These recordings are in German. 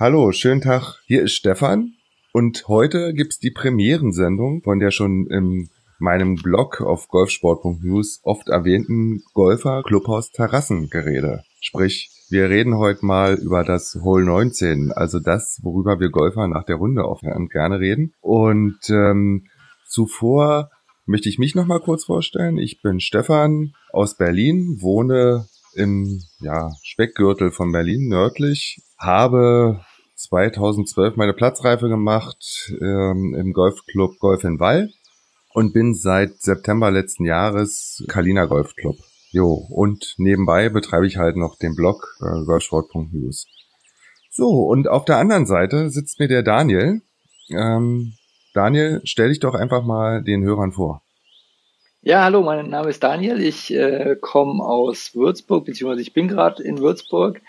Hallo, schönen Tag. Hier ist Stefan und heute gibt's die Premierensendung von der schon in meinem Blog auf golfsport.news oft erwähnten Golfer Clubhaus Terrassengerede. Sprich, wir reden heute mal über das Hole 19, also das, worüber wir Golfer nach der Runde auch gerne reden. Und ähm, zuvor möchte ich mich noch mal kurz vorstellen. Ich bin Stefan aus Berlin, wohne im ja, Speckgürtel von Berlin nördlich, habe 2012 meine Platzreife gemacht ähm, im Golfclub Golf in Wall und bin seit September letzten Jahres Kalina Golfclub. Jo, und nebenbei betreibe ich halt noch den Blog äh, golfsport.news. So, und auf der anderen Seite sitzt mir der Daniel. Ähm, Daniel, stell dich doch einfach mal den Hörern vor. Ja, hallo, mein Name ist Daniel. Ich äh, komme aus Würzburg, beziehungsweise ich bin gerade in Würzburg,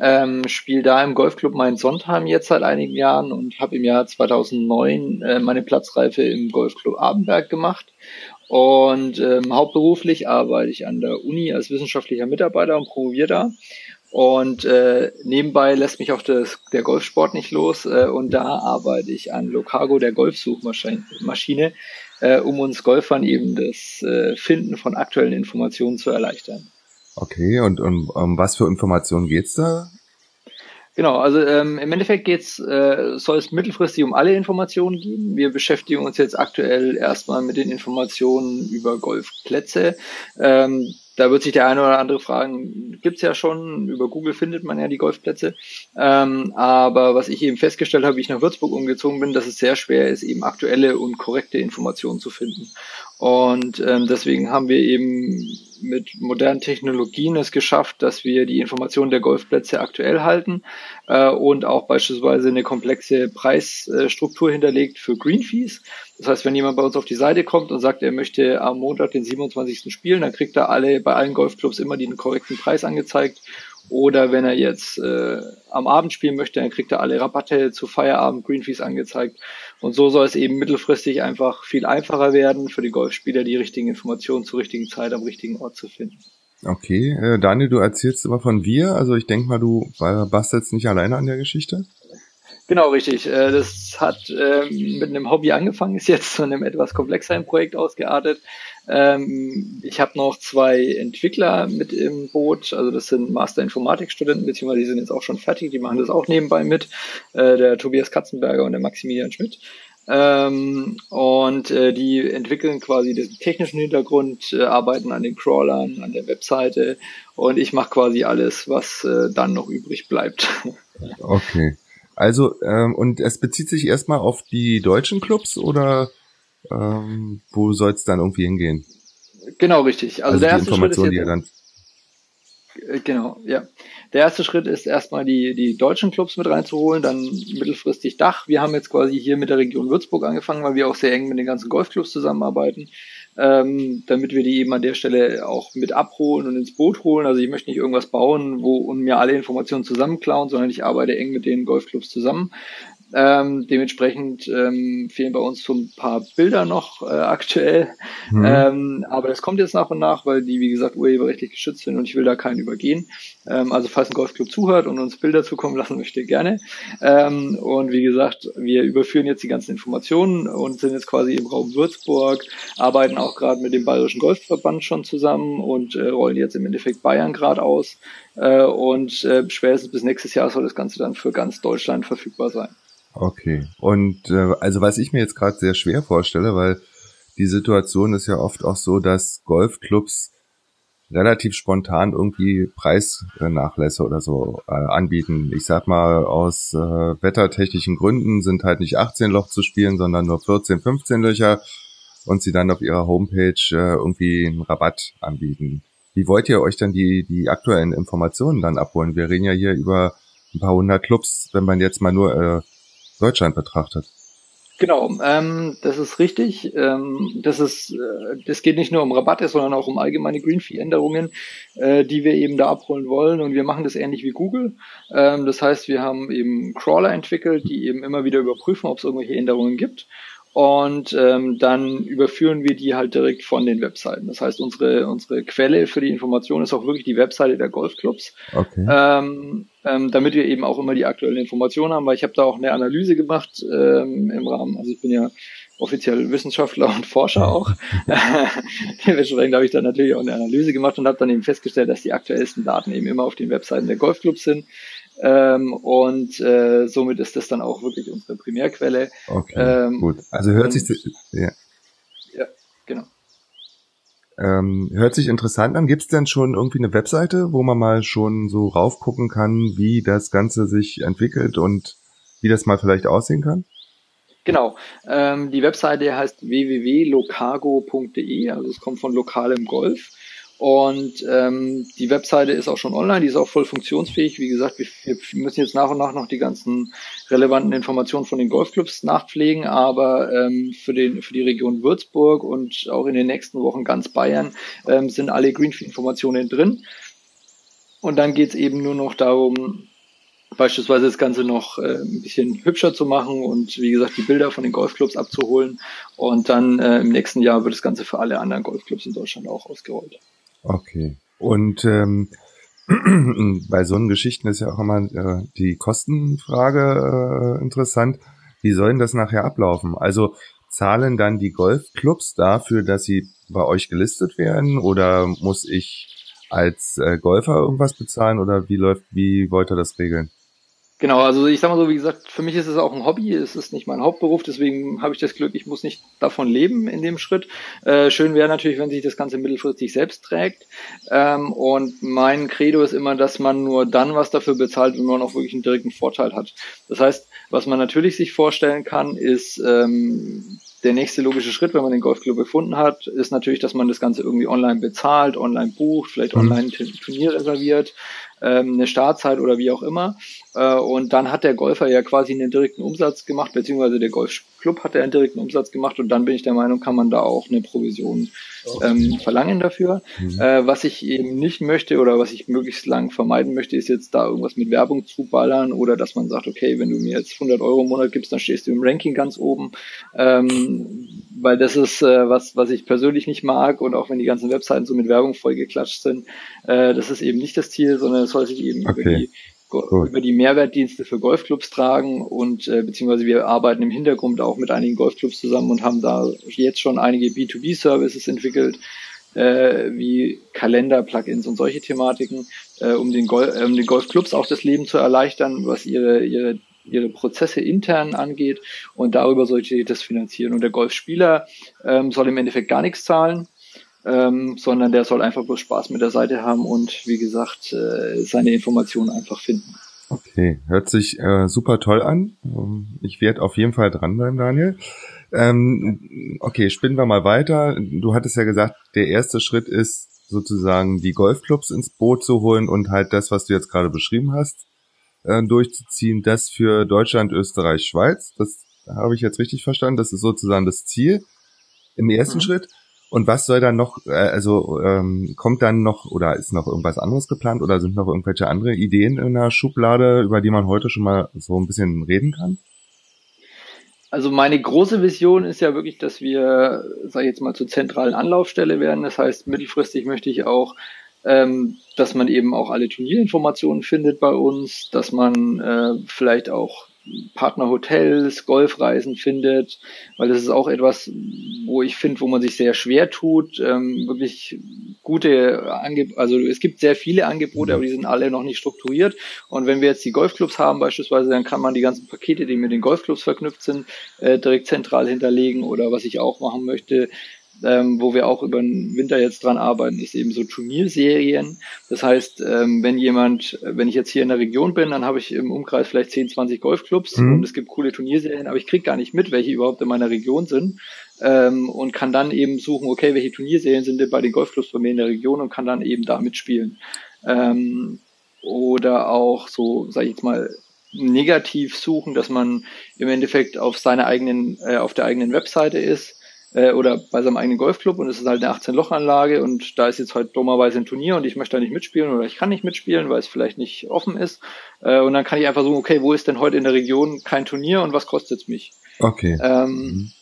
ähm, spiele da im Golfclub Main-Sondheim jetzt seit einigen Jahren und habe im Jahr 2009 äh, meine Platzreife im Golfclub Abenberg gemacht und ähm, hauptberuflich arbeite ich an der Uni als wissenschaftlicher Mitarbeiter und promoviere da. Und äh, nebenbei lässt mich auch das, der Golfsport nicht los. Äh, und da arbeite ich an Locago, der Golfsuchmaschine, äh, um uns Golfern eben das äh, Finden von aktuellen Informationen zu erleichtern. Okay, und um, um was für Informationen geht's da? Genau, also ähm, im Endeffekt geht's, äh, soll es mittelfristig um alle Informationen gehen. Wir beschäftigen uns jetzt aktuell erstmal mit den Informationen über Golfplätze. Ähm, da wird sich der eine oder andere fragen, gibt's ja schon, über Google findet man ja die Golfplätze. Ähm, aber was ich eben festgestellt habe, wie ich nach Würzburg umgezogen bin, dass es sehr schwer ist, eben aktuelle und korrekte Informationen zu finden. Und ähm, deswegen haben wir eben mit modernen Technologien es geschafft, dass wir die Informationen der Golfplätze aktuell halten äh, und auch beispielsweise eine komplexe Preisstruktur hinterlegt für Green Fees. Das heißt, wenn jemand bei uns auf die Seite kommt und sagt, er möchte am Montag den 27. spielen, dann kriegt er alle bei allen Golfclubs immer den korrekten Preis angezeigt oder wenn er jetzt äh, am Abend spielen möchte, dann kriegt er alle Rabatte zu Feierabend Greenfees angezeigt. Und so soll es eben mittelfristig einfach viel einfacher werden für die Golfspieler, die richtigen Informationen zur richtigen Zeit am richtigen Ort zu finden. Okay, äh, Daniel, du erzählst immer von wir. Also ich denke mal, du bastelst nicht alleine an der Geschichte. Genau, richtig. Äh, das hat ähm, mit einem Hobby angefangen, ist jetzt zu einem etwas komplexeren Projekt ausgeartet. Ähm, ich habe noch zwei Entwickler mit im Boot, also das sind Master Informatikstudenten, beziehungsweise die sind jetzt auch schon fertig, die machen das auch nebenbei mit, äh, der Tobias Katzenberger und der Maximilian Schmidt. Ähm, und äh, die entwickeln quasi den technischen Hintergrund, äh, arbeiten an den Crawlern, an der Webseite und ich mache quasi alles, was äh, dann noch übrig bleibt. Okay. Also, ähm, und es bezieht sich erstmal auf die deutschen Clubs oder ähm, wo soll es dann irgendwie hingehen? Genau, richtig. Also, also der erste Schritt ist jetzt, die dann äh, Genau, ja. Der erste Schritt ist erstmal die, die deutschen Clubs mit reinzuholen, dann mittelfristig Dach. Wir haben jetzt quasi hier mit der Region Würzburg angefangen, weil wir auch sehr eng mit den ganzen Golfclubs zusammenarbeiten, ähm, damit wir die eben an der Stelle auch mit abholen und ins Boot holen. Also ich möchte nicht irgendwas bauen, wo und mir alle Informationen zusammenklauen, sondern ich arbeite eng mit den Golfclubs zusammen. Ähm, dementsprechend ähm, fehlen bei uns so ein paar Bilder noch äh, aktuell. Mhm. Ähm, aber das kommt jetzt nach und nach, weil die, wie gesagt, urheberrechtlich geschützt sind und ich will da keinen übergehen. Ähm, also falls ein Golfclub zuhört und uns Bilder zukommen lassen möchte, gerne. Ähm, und wie gesagt, wir überführen jetzt die ganzen Informationen und sind jetzt quasi im Raum Würzburg, arbeiten auch gerade mit dem Bayerischen Golfverband schon zusammen und äh, rollen jetzt im Endeffekt Bayern gerade aus. Äh, und äh, spätestens bis nächstes Jahr soll das Ganze dann für ganz Deutschland verfügbar sein. Okay. Und äh, also was ich mir jetzt gerade sehr schwer vorstelle, weil die Situation ist ja oft auch so, dass Golfclubs relativ spontan irgendwie Preisnachlässe oder so äh, anbieten. Ich sag mal, aus äh, wettertechnischen Gründen sind halt nicht 18 Loch zu spielen, sondern nur 14, 15 Löcher und sie dann auf ihrer Homepage äh, irgendwie einen Rabatt anbieten. Wie wollt ihr euch dann die, die aktuellen Informationen dann abholen? Wir reden ja hier über ein paar hundert Clubs, wenn man jetzt mal nur äh, Deutschland betrachtet. Genau, ähm, das ist richtig. Ähm, das ist, äh, das geht nicht nur um Rabatte, sondern auch um allgemeine Green Fee Änderungen, äh, die wir eben da abholen wollen. Und wir machen das ähnlich wie Google. Ähm, das heißt, wir haben eben Crawler entwickelt, die eben immer wieder überprüfen, ob es irgendwelche Änderungen gibt. Und ähm, dann überführen wir die halt direkt von den Webseiten. Das heißt, unsere, unsere Quelle für die Information ist auch wirklich die Webseite der Golfclubs, okay. ähm, ähm, damit wir eben auch immer die aktuellen Informationen haben, weil ich habe da auch eine Analyse gemacht ähm, im Rahmen, also ich bin ja offiziell Wissenschaftler und Forscher auch. Dementsprechend habe ich dann natürlich auch eine Analyse gemacht und habe dann eben festgestellt, dass die aktuellsten Daten eben immer auf den Webseiten der Golfclubs sind. Ähm, und äh, somit ist das dann auch wirklich unsere Primärquelle. Okay, ähm, gut. Also hört und, sich ja. ja, genau. Ähm, hört sich interessant an. Gibt es denn schon irgendwie eine Webseite, wo man mal schon so raufgucken kann, wie das Ganze sich entwickelt und wie das mal vielleicht aussehen kann? Genau. Ähm, die Webseite heißt www.locago.de, also es kommt von lokalem Golf. Und ähm, die Webseite ist auch schon online, die ist auch voll funktionsfähig. Wie gesagt, wir, wir müssen jetzt nach und nach noch die ganzen relevanten Informationen von den Golfclubs nachpflegen, aber ähm, für, den, für die Region Würzburg und auch in den nächsten Wochen ganz Bayern ähm, sind alle Greenfield-Informationen drin. Und dann geht's eben nur noch darum, beispielsweise das Ganze noch äh, ein bisschen hübscher zu machen und wie gesagt die Bilder von den Golfclubs abzuholen. Und dann äh, im nächsten Jahr wird das Ganze für alle anderen Golfclubs in Deutschland auch ausgerollt. Okay. Und ähm, bei so einen Geschichten ist ja auch immer äh, die Kostenfrage äh, interessant. Wie soll denn das nachher ablaufen? Also zahlen dann die Golfclubs dafür, dass sie bei euch gelistet werden oder muss ich als äh, Golfer irgendwas bezahlen oder wie läuft, wie wollt ihr das regeln? Genau, also ich sag mal so, wie gesagt, für mich ist es auch ein Hobby, es ist nicht mein Hauptberuf, deswegen habe ich das Glück, ich muss nicht davon leben in dem Schritt. Äh, schön wäre natürlich, wenn sich das Ganze mittelfristig selbst trägt. Ähm, und mein Credo ist immer, dass man nur dann was dafür bezahlt, wenn man auch wirklich einen direkten Vorteil hat. Das heißt, was man natürlich sich vorstellen kann, ist ähm, der nächste logische Schritt, wenn man den Golfclub gefunden hat, ist natürlich, dass man das Ganze irgendwie online bezahlt, online bucht, vielleicht mhm. online ein Turnier reserviert ähm, eine Startzeit oder wie auch immer. Äh, und dann hat der Golfer ja quasi einen direkten Umsatz gemacht, beziehungsweise der Golfclub hat ja einen direkten Umsatz gemacht und dann bin ich der Meinung, kann man da auch eine Provision ähm, verlangen dafür. Mhm. Äh, was ich eben nicht möchte oder was ich möglichst lang vermeiden möchte, ist jetzt da irgendwas mit Werbung zu ballern oder dass man sagt, okay, wenn du mir jetzt 100 Euro im Monat gibst, dann stehst du im Ranking ganz oben. Ähm, weil das ist äh, was, was ich persönlich nicht mag und auch wenn die ganzen Webseiten so mit Werbung vollgeklatscht sind, äh, das ist eben nicht das Ziel, sondern es soll sich eben okay. über die über die Mehrwertdienste für Golfclubs tragen und äh, beziehungsweise wir arbeiten im Hintergrund auch mit einigen Golfclubs zusammen und haben da jetzt schon einige B2B-Services entwickelt, äh, wie Kalender, Plugins und solche Thematiken, äh, um den, Gol äh, um den Golfclubs auch das Leben zu erleichtern, was ihre, ihre ihre Prozesse intern angeht und darüber sollte das finanzieren. Und der Golfspieler ähm, soll im Endeffekt gar nichts zahlen, ähm, sondern der soll einfach bloß Spaß mit der Seite haben und wie gesagt äh, seine Informationen einfach finden. Okay, hört sich äh, super toll an. Ähm, ich werde auf jeden Fall dranbleiben, Daniel. Ähm, okay, spinnen wir mal weiter. Du hattest ja gesagt, der erste Schritt ist sozusagen die Golfclubs ins Boot zu holen und halt das, was du jetzt gerade beschrieben hast, äh, durchzuziehen, das für Deutschland, Österreich, Schweiz. Das habe ich jetzt richtig verstanden. Das ist sozusagen das Ziel im ersten mhm. Schritt. Und was soll dann noch, äh, also ähm, kommt dann noch oder ist noch irgendwas anderes geplant oder sind noch irgendwelche andere Ideen in der Schublade, über die man heute schon mal so ein bisschen reden kann? Also meine große Vision ist ja wirklich, dass wir, sage ich jetzt mal, zur zentralen Anlaufstelle werden. Das heißt, mittelfristig möchte ich auch ähm, dass man eben auch alle Turnierinformationen findet bei uns, dass man äh, vielleicht auch Partnerhotels, Golfreisen findet, weil das ist auch etwas, wo ich finde, wo man sich sehr schwer tut, ähm, wirklich gute Angebote, also es gibt sehr viele Angebote, aber die sind alle noch nicht strukturiert. Und wenn wir jetzt die Golfclubs haben beispielsweise, dann kann man die ganzen Pakete, die mit den Golfclubs verknüpft sind, äh, direkt zentral hinterlegen. Oder was ich auch machen möchte, ähm, wo wir auch über den Winter jetzt dran arbeiten, ist eben so Turnierserien. Das heißt, ähm, wenn jemand, wenn ich jetzt hier in der Region bin, dann habe ich im Umkreis vielleicht 10, 20 Golfclubs mhm. und es gibt coole Turnierserien, aber ich kriege gar nicht mit, welche überhaupt in meiner Region sind ähm, und kann dann eben suchen, okay, welche Turnierserien sind denn bei den Golfclubs bei mir in der Region und kann dann eben da mitspielen. Ähm, oder auch so, sage ich jetzt mal, negativ suchen, dass man im Endeffekt auf seiner eigenen, äh, auf der eigenen Webseite ist äh, oder bei seinem eigenen Golfclub und es ist halt eine 18-Loch-Anlage und da ist jetzt halt dummerweise ein Turnier und ich möchte da nicht mitspielen oder ich kann nicht mitspielen, weil es vielleicht nicht offen ist. Äh, und dann kann ich einfach suchen, okay, wo ist denn heute in der Region kein Turnier und was kostet es mich? Okay. Ähm, mhm.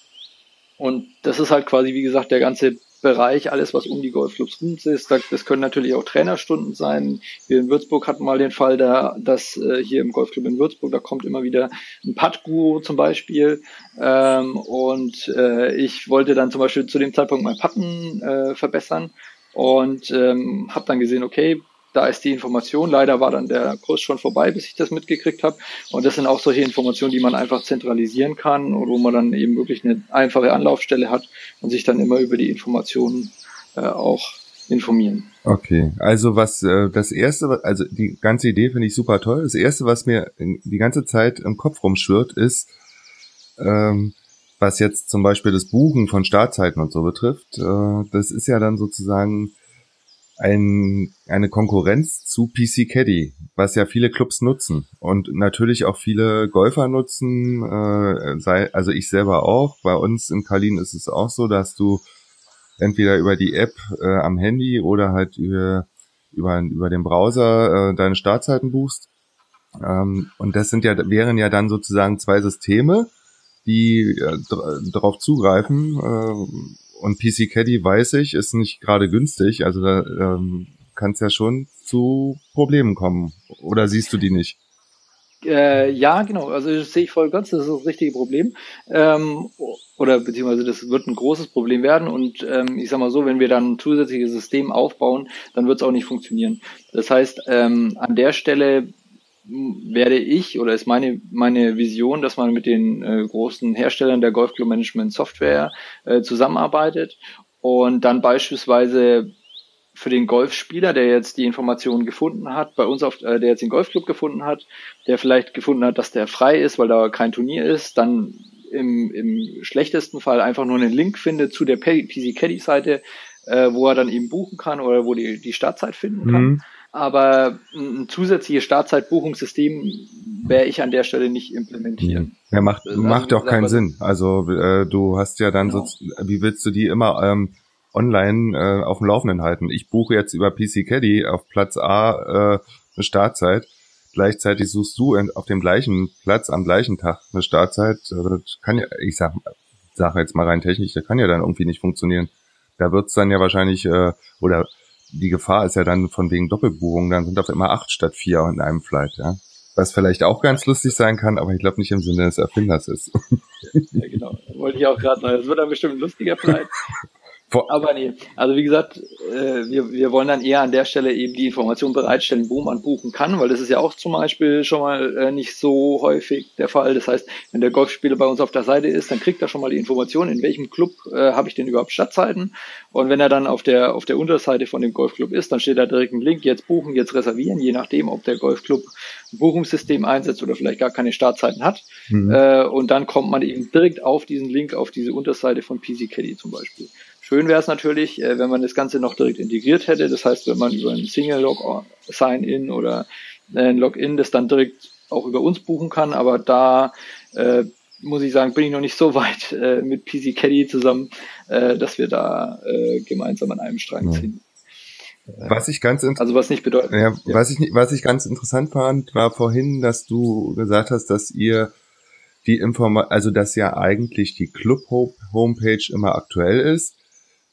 und das ist halt quasi, wie gesagt, der ganze Bereich, alles was um die Golfclubs rum ist. Das können natürlich auch Trainerstunden sein. Wir in Würzburg hatten mal den Fall, da, dass äh, hier im Golfclub in Würzburg, da kommt immer wieder ein Putt-Guru zum Beispiel. Ähm, und äh, ich wollte dann zum Beispiel zu dem Zeitpunkt mein Putten äh, verbessern und ähm, habe dann gesehen, okay, da ist die Information. Leider war dann der Kurs schon vorbei, bis ich das mitgekriegt habe. Und das sind auch solche Informationen, die man einfach zentralisieren kann und wo man dann eben wirklich eine einfache Anlaufstelle hat und sich dann immer über die Informationen äh, auch informieren. Okay, also was äh, das erste, also die ganze Idee finde ich super toll. Das erste, was mir die ganze Zeit im Kopf rumschwirrt, ist, ähm, was jetzt zum Beispiel das Buchen von Startzeiten und so betrifft. Äh, das ist ja dann sozusagen ein, eine Konkurrenz zu PC Caddy, was ja viele Clubs nutzen und natürlich auch viele Golfer nutzen, äh, sei, also ich selber auch. Bei uns in Kalin ist es auch so, dass du entweder über die App äh, am Handy oder halt über, über, über den Browser äh, deine Startzeiten buchst. Ähm, und das sind ja, wären ja dann sozusagen zwei Systeme, die äh, darauf zugreifen, äh, und PC Caddy weiß ich, ist nicht gerade günstig. Also da ähm, kann es ja schon zu Problemen kommen. Oder siehst du die nicht? Äh, ja, genau. Also das sehe ich voll ganz. Das ist das richtige Problem. Ähm, oder beziehungsweise das wird ein großes Problem werden. Und ähm, ich sag mal so, wenn wir dann ein zusätzliches System aufbauen, dann wird es auch nicht funktionieren. Das heißt, ähm, an der Stelle werde ich oder ist meine meine Vision, dass man mit den äh, großen Herstellern der Golfclub Management Software äh, zusammenarbeitet und dann beispielsweise für den Golfspieler, der jetzt die Informationen gefunden hat, bei uns auf, äh, der jetzt den Golfclub gefunden hat, der vielleicht gefunden hat, dass der frei ist, weil da kein Turnier ist, dann im, im schlechtesten Fall einfach nur einen Link findet zu der PC Caddy Seite, äh, wo er dann eben buchen kann oder wo die die Startzeit finden kann. Mhm aber ein zusätzliches Startzeitbuchungssystem wäre ich an der Stelle nicht implementieren. Ja, macht, also, macht auch keinen Sinn. Also äh, du hast ja dann genau. so, wie willst du die immer ähm, online äh, auf dem Laufenden halten? Ich buche jetzt über PC Caddy auf Platz A äh, eine Startzeit. Gleichzeitig suchst du auf dem gleichen Platz am gleichen Tag eine Startzeit. Also das kann ja, ich sag, sag jetzt mal rein technisch, das kann ja dann irgendwie nicht funktionieren. Da wird's dann ja wahrscheinlich, äh, oder die Gefahr ist ja dann von wegen Doppelbuchung, dann sind auf immer acht statt vier in einem Flight, ja. Was vielleicht auch ganz lustig sein kann, aber ich glaube nicht im Sinne des Erfinders ist. Ja, genau. Wollte ich auch gerade sagen. Das wird dann bestimmt ein lustiger Flight. Aber nee, also wie gesagt, äh, wir, wir wollen dann eher an der Stelle eben die Information bereitstellen, wo man buchen kann, weil das ist ja auch zum Beispiel schon mal äh, nicht so häufig der Fall. Das heißt, wenn der Golfspieler bei uns auf der Seite ist, dann kriegt er schon mal die Information, in welchem Club äh, habe ich denn überhaupt Stadtzeiten. Und wenn er dann auf der, auf der Unterseite von dem Golfclub ist, dann steht da direkt ein Link, jetzt buchen, jetzt reservieren, je nachdem, ob der Golfclub ein Buchungssystem einsetzt oder vielleicht gar keine Startzeiten hat. Mhm. Äh, und dann kommt man eben direkt auf diesen Link, auf diese Unterseite von PC Caddy zum Beispiel. Schön wäre es natürlich, äh, wenn man das Ganze noch direkt integriert hätte. Das heißt, wenn man über ein Single Log Sign-in oder ein Login das dann direkt auch über uns buchen kann. Aber da äh, muss ich sagen, bin ich noch nicht so weit äh, mit PC Caddy zusammen, äh, dass wir da äh, gemeinsam an einem Strang ziehen. Was ich ganz also was nicht bedeutet. Ja, ja. Was ich was ich ganz interessant fand, war vorhin, dass du gesagt hast, dass ihr die Inform also dass ja eigentlich die Club Homepage immer aktuell ist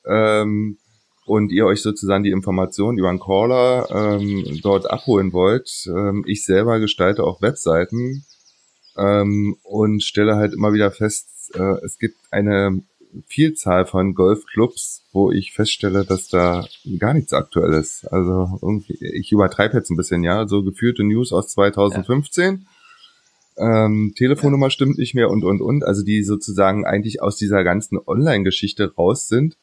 ähm, und ihr euch sozusagen die Informationen über einen Caller ähm, dort abholen wollt. Ähm, ich selber gestalte auch Webseiten ähm, und stelle halt immer wieder fest, äh, es gibt eine Vielzahl von Golfclubs, wo ich feststelle, dass da gar nichts aktuell ist. Also irgendwie, ich übertreibe jetzt ein bisschen, ja, so geführte News aus 2015. Ja. Ähm, Telefonnummer ja. stimmt nicht mehr und und und, also die sozusagen eigentlich aus dieser ganzen Online-Geschichte raus sind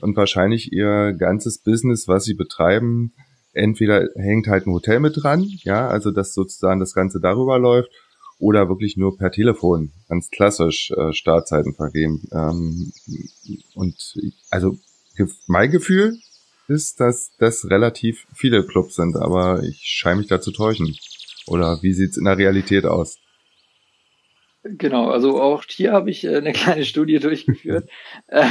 und wahrscheinlich ihr ganzes Business, was sie betreiben, entweder hängt halt ein Hotel mit dran, ja, also dass sozusagen das Ganze darüber läuft, oder wirklich nur per Telefon, ganz klassisch äh, Startzeiten vergeben. Ähm, und also mein Gefühl ist, dass das relativ viele Clubs sind, aber ich scheine mich da zu täuschen. Oder wie sieht's in der Realität aus? Genau, also auch hier habe ich äh, eine kleine Studie durchgeführt. Äh,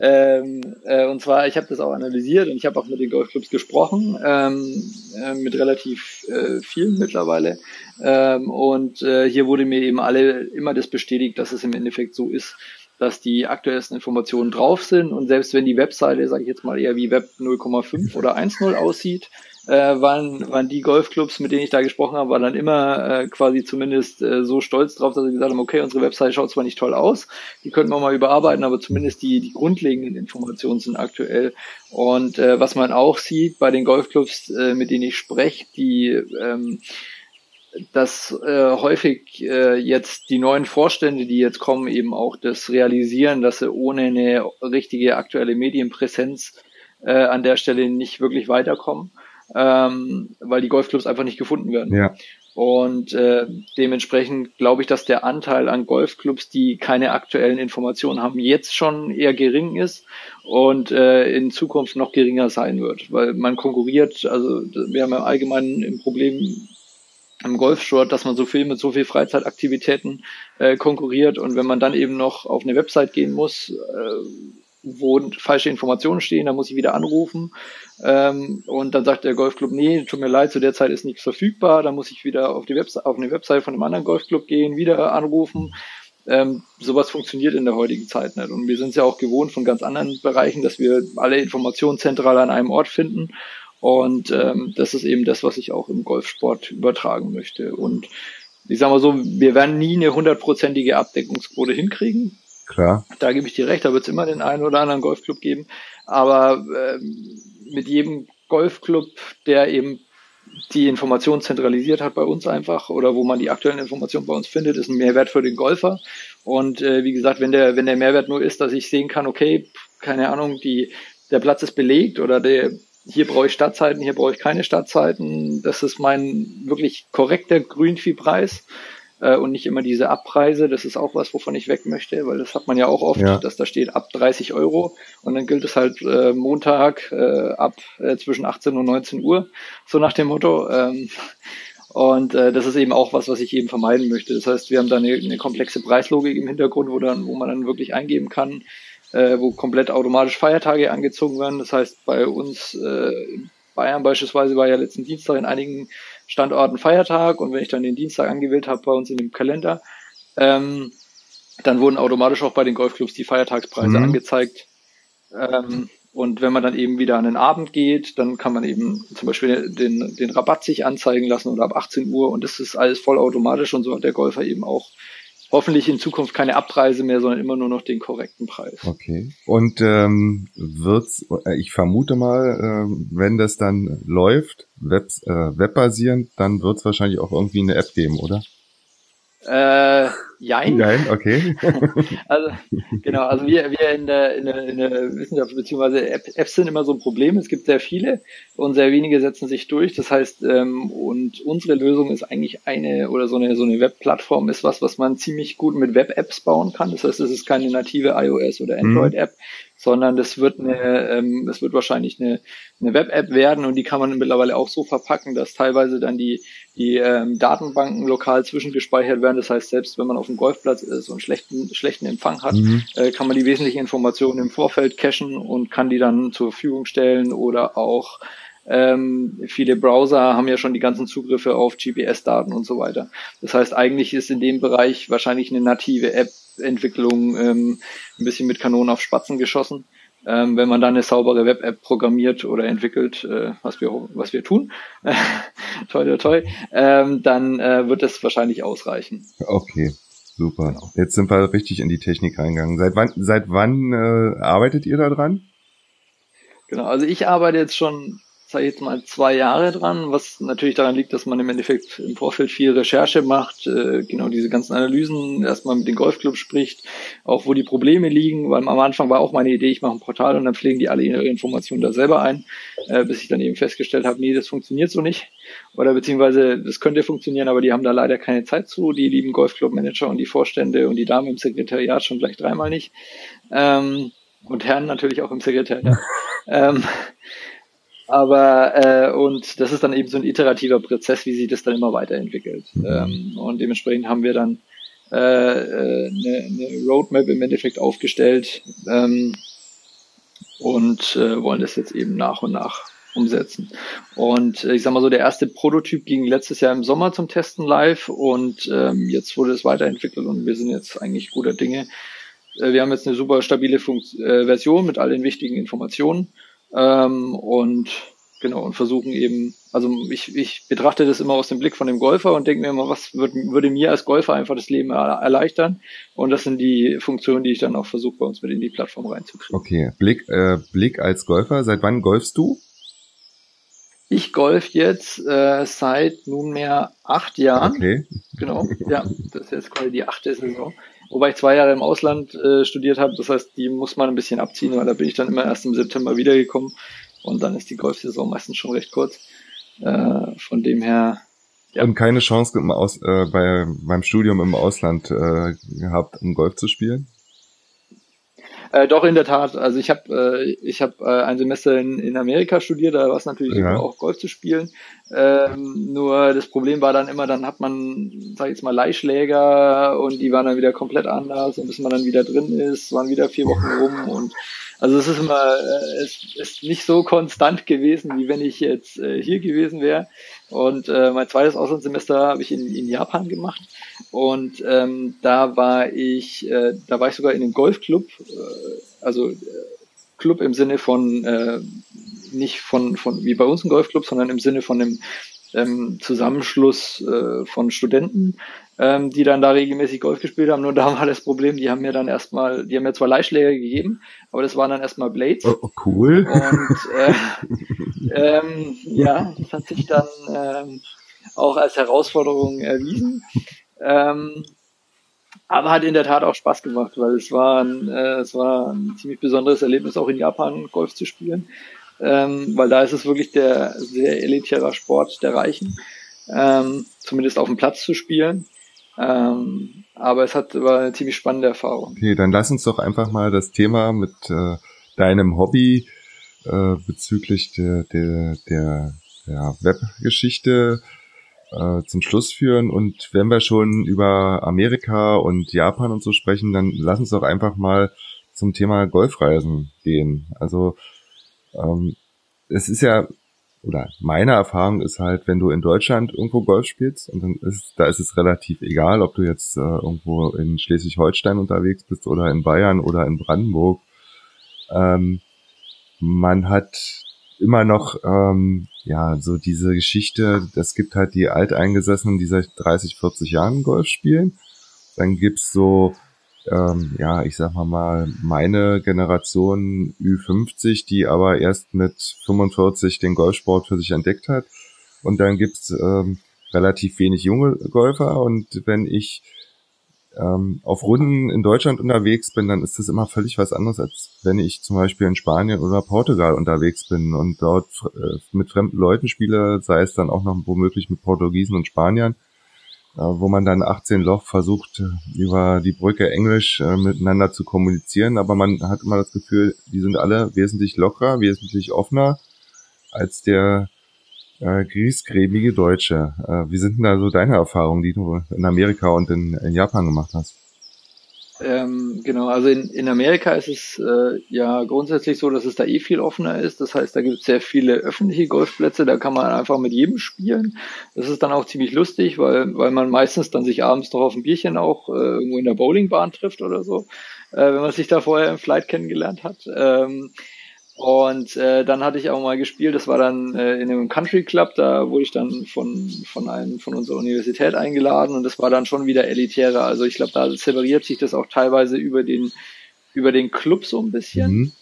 ähm, äh, und zwar, ich habe das auch analysiert und ich habe auch mit den Golfclubs gesprochen, ähm, äh, mit relativ äh, vielen mittlerweile. Ähm, und äh, hier wurde mir eben alle immer das bestätigt, dass es im Endeffekt so ist, dass die aktuellsten Informationen drauf sind und selbst wenn die Webseite, sage ich jetzt mal eher wie Web 0,5 oder 1.0 aussieht, äh, waren, waren die Golfclubs, mit denen ich da gesprochen habe, waren dann immer äh, quasi zumindest äh, so stolz drauf, dass sie gesagt haben, okay, unsere Webseite schaut zwar nicht toll aus, die könnten wir mal überarbeiten, aber zumindest die, die grundlegenden Informationen sind aktuell. Und äh, was man auch sieht bei den Golfclubs, äh, mit denen ich spreche, die ähm, dass äh, häufig äh, jetzt die neuen Vorstände, die jetzt kommen, eben auch das realisieren, dass sie ohne eine richtige aktuelle Medienpräsenz äh, an der Stelle nicht wirklich weiterkommen ähm, weil die Golfclubs einfach nicht gefunden werden. Ja. Und äh, dementsprechend glaube ich, dass der Anteil an Golfclubs, die keine aktuellen Informationen haben, jetzt schon eher gering ist und äh, in Zukunft noch geringer sein wird, weil man konkurriert, also wir haben ja allgemein ein Problem im Golfsport, dass man so viel mit so viel Freizeitaktivitäten äh, konkurriert und wenn man dann eben noch auf eine Website gehen muss, äh, wo falsche Informationen stehen, dann muss ich wieder anrufen. Ähm, und dann sagt der Golfclub, nee, tut mir leid, zu der Zeit ist nichts verfügbar, dann muss ich wieder auf die Website, auf eine Website von einem anderen Golfclub gehen, wieder anrufen. Ähm, sowas funktioniert in der heutigen Zeit nicht. Und wir sind es ja auch gewohnt von ganz anderen Bereichen, dass wir alle Informationen zentral an einem Ort finden. Und ähm, das ist eben das, was ich auch im Golfsport übertragen möchte. Und ich sage mal so, wir werden nie eine hundertprozentige Abdeckungsquote hinkriegen. Klar. Da gebe ich dir recht, da wird es immer den einen oder anderen Golfclub geben. Aber äh, mit jedem Golfclub, der eben die Information zentralisiert hat bei uns einfach oder wo man die aktuellen Informationen bei uns findet, ist ein Mehrwert für den Golfer. Und äh, wie gesagt, wenn der, wenn der Mehrwert nur ist, dass ich sehen kann, okay, keine Ahnung, die, der Platz ist belegt oder der, hier brauche ich Stadtzeiten, hier brauche ich keine Stadtzeiten, das ist mein wirklich korrekter Grünviehpreis, äh, und nicht immer diese Abpreise. Das ist auch was, wovon ich weg möchte, weil das hat man ja auch oft, ja. dass da steht ab 30 Euro und dann gilt es halt äh, Montag äh, ab äh, zwischen 18 und 19 Uhr, so nach dem Motto. Ähm, und äh, das ist eben auch was, was ich eben vermeiden möchte. Das heißt, wir haben da eine, eine komplexe Preislogik im Hintergrund, wo dann, wo man dann wirklich eingeben kann, äh, wo komplett automatisch Feiertage angezogen werden. Das heißt, bei uns äh, Bayern beispielsweise war ja letzten Dienstag in einigen Standorten Feiertag und wenn ich dann den Dienstag angewählt habe bei uns in dem Kalender, ähm, dann wurden automatisch auch bei den Golfclubs die Feiertagspreise mhm. angezeigt. Ähm, und wenn man dann eben wieder an den Abend geht, dann kann man eben zum Beispiel den, den Rabatt sich anzeigen lassen oder ab 18 Uhr und das ist alles vollautomatisch und so hat der Golfer eben auch hoffentlich in Zukunft keine Abpreise mehr, sondern immer nur noch den korrekten Preis. Okay. Und ähm, wird's, äh, ich vermute mal, äh, wenn das dann läuft, web, äh, webbasierend, dann wird es wahrscheinlich auch irgendwie eine App geben, oder? Äh, jein. Nein, okay. also, genau, also wir, wir in der, in der, in der Wissenschaft, beziehungsweise Apps sind immer so ein Problem. Es gibt sehr viele und sehr wenige setzen sich durch. Das heißt, ähm, und unsere Lösung ist eigentlich eine oder so eine, so eine Webplattform ist was, was man ziemlich gut mit Web-Apps bauen kann. Das heißt, es ist keine native iOS oder mhm. Android-App, sondern das wird eine, ähm, das wird wahrscheinlich eine, eine Web-App werden und die kann man mittlerweile auch so verpacken, dass teilweise dann die, die ähm, Datenbanken lokal zwischengespeichert werden. Das heißt, selbst wenn man auf dem Golfplatz ist und schlechten, schlechten Empfang hat, mhm. äh, kann man die wesentlichen Informationen im Vorfeld cachen und kann die dann zur Verfügung stellen oder auch ähm, viele Browser haben ja schon die ganzen Zugriffe auf GPS-Daten und so weiter. Das heißt, eigentlich ist in dem Bereich wahrscheinlich eine native App-Entwicklung ähm, ein bisschen mit Kanonen auf Spatzen geschossen. Ähm, wenn man dann eine saubere Web-App programmiert oder entwickelt, äh, was wir was wir tun, toi toi toi, ähm, dann äh, wird es wahrscheinlich ausreichen. Okay, super. Genau. Jetzt sind wir richtig in die Technik reingegangen. Seit wann seit wann äh, arbeitet ihr da dran? Genau, also ich arbeite jetzt schon sage ich jetzt mal, zwei Jahre dran, was natürlich daran liegt, dass man im Endeffekt im Vorfeld viel Recherche macht, äh, genau diese ganzen Analysen, erstmal mit den Golfclubs spricht, auch wo die Probleme liegen, weil am Anfang war auch meine Idee, ich mache ein Portal und dann pflegen die alle ihre Informationen da selber ein, äh, bis ich dann eben festgestellt habe, nee, das funktioniert so nicht. Oder beziehungsweise das könnte funktionieren, aber die haben da leider keine Zeit zu, die lieben Golfclub-Manager und die Vorstände und die Damen im Sekretariat schon gleich dreimal nicht. Ähm, und Herren natürlich auch im Sekretariat. ähm, aber äh, und das ist dann eben so ein iterativer Prozess, wie sich das dann immer weiterentwickelt. Ähm, und dementsprechend haben wir dann äh, äh, eine, eine Roadmap im Endeffekt aufgestellt ähm, und äh, wollen das jetzt eben nach und nach umsetzen. Und äh, ich sag mal so, der erste Prototyp ging letztes Jahr im Sommer zum Testen live und ähm, jetzt wurde es weiterentwickelt und wir sind jetzt eigentlich guter Dinge, äh, wir haben jetzt eine super stabile Funkt äh, Version mit all den wichtigen Informationen ähm, und genau und versuchen eben, also ich, ich betrachte das immer aus dem Blick von dem Golfer und denke mir immer, was würd, würde mir als Golfer einfach das Leben erleichtern und das sind die Funktionen, die ich dann auch versuche bei uns mit in die Plattform reinzukriegen. Okay, Blick, äh, Blick als Golfer, seit wann golfst du? Ich golf jetzt äh, seit nunmehr acht Jahren. Okay. Genau, ja, das ist jetzt quasi die achte Saison. Wobei ich zwei Jahre im Ausland äh, studiert habe, das heißt, die muss man ein bisschen abziehen, weil da bin ich dann immer erst im September wiedergekommen und dann ist die Golfsaison meistens schon recht kurz. Äh, von dem her. Ja. Und keine Chance im Aus, äh, bei beim Studium im Ausland äh, gehabt, um Golf zu spielen? Äh, doch, in der Tat. Also ich habe äh, ich hab, äh, ein Semester in, in Amerika studiert, da war es natürlich ja. auch Golf zu spielen. Ähm, nur das Problem war dann immer, dann hat man, sag ich jetzt mal, Leihschläger und die waren dann wieder komplett anders und bis man dann wieder drin ist, waren wieder vier Wochen rum und also es ist immer, äh, es ist nicht so konstant gewesen, wie wenn ich jetzt äh, hier gewesen wäre. Und äh, mein zweites Auslandssemester habe ich in, in Japan gemacht. Und ähm, da war ich, äh, da war ich sogar in einem Golfclub, äh, also äh, Club im Sinne von äh, nicht von, von wie bei uns ein Golfclub, sondern im Sinne von einem ähm, Zusammenschluss äh, von Studenten, ähm, die dann da regelmäßig Golf gespielt haben. Nur da war das Problem, die haben mir dann erstmal, die haben mir zwar Leihschläger gegeben, aber das waren dann erstmal Blades. Oh, oh cool. Und äh, ähm, ja, das hat sich dann ähm, auch als Herausforderung erwiesen. Ähm, aber hat in der Tat auch Spaß gemacht, weil es war ein, äh, es war ein ziemlich besonderes Erlebnis, auch in Japan Golf zu spielen ähm, weil da ist es wirklich der sehr elitäre Sport der Reichen, ähm, zumindest auf dem Platz zu spielen. Ähm, aber es hat war eine ziemlich spannende Erfahrung. Okay, dann lass uns doch einfach mal das Thema mit äh, deinem Hobby äh, bezüglich der, der, der ja, Webgeschichte äh, zum Schluss führen. Und wenn wir schon über Amerika und Japan und so sprechen, dann lass uns doch einfach mal zum Thema Golfreisen gehen. Also ähm, es ist ja, oder meine Erfahrung ist halt, wenn du in Deutschland irgendwo Golf spielst, und dann ist, da ist es relativ egal, ob du jetzt äh, irgendwo in Schleswig-Holstein unterwegs bist oder in Bayern oder in Brandenburg. Ähm, man hat immer noch ähm, ja so diese Geschichte, es gibt halt die Alteingesessenen, die seit 30, 40 Jahren Golf spielen. Dann gibt's so ähm, ja, ich sag mal mal, meine Generation Ü50, die aber erst mit 45 den Golfsport für sich entdeckt hat. Und dann gibt's ähm, relativ wenig junge Golfer. Und wenn ich ähm, auf Runden in Deutschland unterwegs bin, dann ist das immer völlig was anderes, als wenn ich zum Beispiel in Spanien oder Portugal unterwegs bin und dort äh, mit fremden Leuten spiele, sei es dann auch noch womöglich mit Portugiesen und Spaniern wo man dann 18 Loch versucht, über die Brücke Englisch äh, miteinander zu kommunizieren, aber man hat immer das Gefühl, die sind alle wesentlich lockerer, wesentlich offener als der äh, griesgrämige Deutsche. Äh, wie sind denn da so deine Erfahrungen, die du in Amerika und in, in Japan gemacht hast? Ähm, genau, also in, in Amerika ist es äh, ja grundsätzlich so, dass es da eh viel offener ist. Das heißt, da gibt es sehr viele öffentliche Golfplätze, da kann man einfach mit jedem spielen. Das ist dann auch ziemlich lustig, weil, weil man meistens dann sich abends doch auf ein Bierchen auch äh, irgendwo in der Bowlingbahn trifft oder so, äh, wenn man sich da vorher im Flight kennengelernt hat. Ähm, und äh, dann hatte ich auch mal gespielt, das war dann äh, in einem Country Club, da wurde ich dann von, von einem von unserer Universität eingeladen und das war dann schon wieder elitärer. Also ich glaube, da separiert sich das auch teilweise über den, über den Club so ein bisschen. Mhm.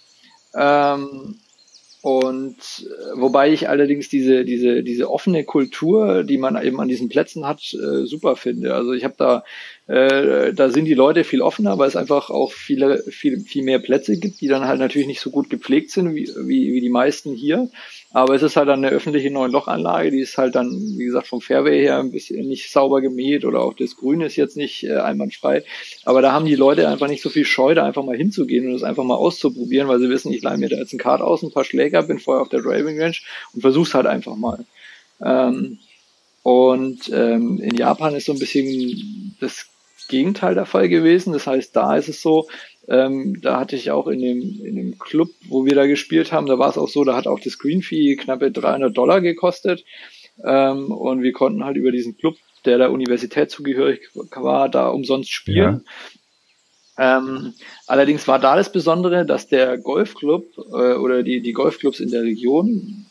Ähm, und äh, wobei ich allerdings diese, diese, diese offene Kultur, die man eben an diesen Plätzen hat, äh, super finde. Also ich habe da, äh, da sind die Leute viel offener, weil es einfach auch viele, viel, viel mehr Plätze gibt, die dann halt natürlich nicht so gut gepflegt sind wie, wie, wie die meisten hier. Aber es ist halt dann eine öffentliche Neun-Loch-Anlage, die ist halt dann, wie gesagt, vom Fairway her ein bisschen nicht sauber gemäht oder auch das Grün ist jetzt nicht äh, einwandfrei. Aber da haben die Leute einfach nicht so viel Scheu, da einfach mal hinzugehen und das einfach mal auszuprobieren, weil sie wissen, ich leih mir da jetzt ein Kart aus, ein paar Schläger, bin vorher auf der Driving Range und versuch's halt einfach mal. Ähm, und ähm, in Japan ist so ein bisschen das Gegenteil der Fall gewesen. Das heißt, da ist es so, ähm, da hatte ich auch in dem, in dem Club, wo wir da gespielt haben, da war es auch so, da hat auch das Green Fee knappe 300 Dollar gekostet. Ähm, und wir konnten halt über diesen Club, der der Universität zugehörig war, da umsonst spielen. Ähm, allerdings war da das Besondere, dass der Golfclub äh, oder die, die Golfclubs in der Region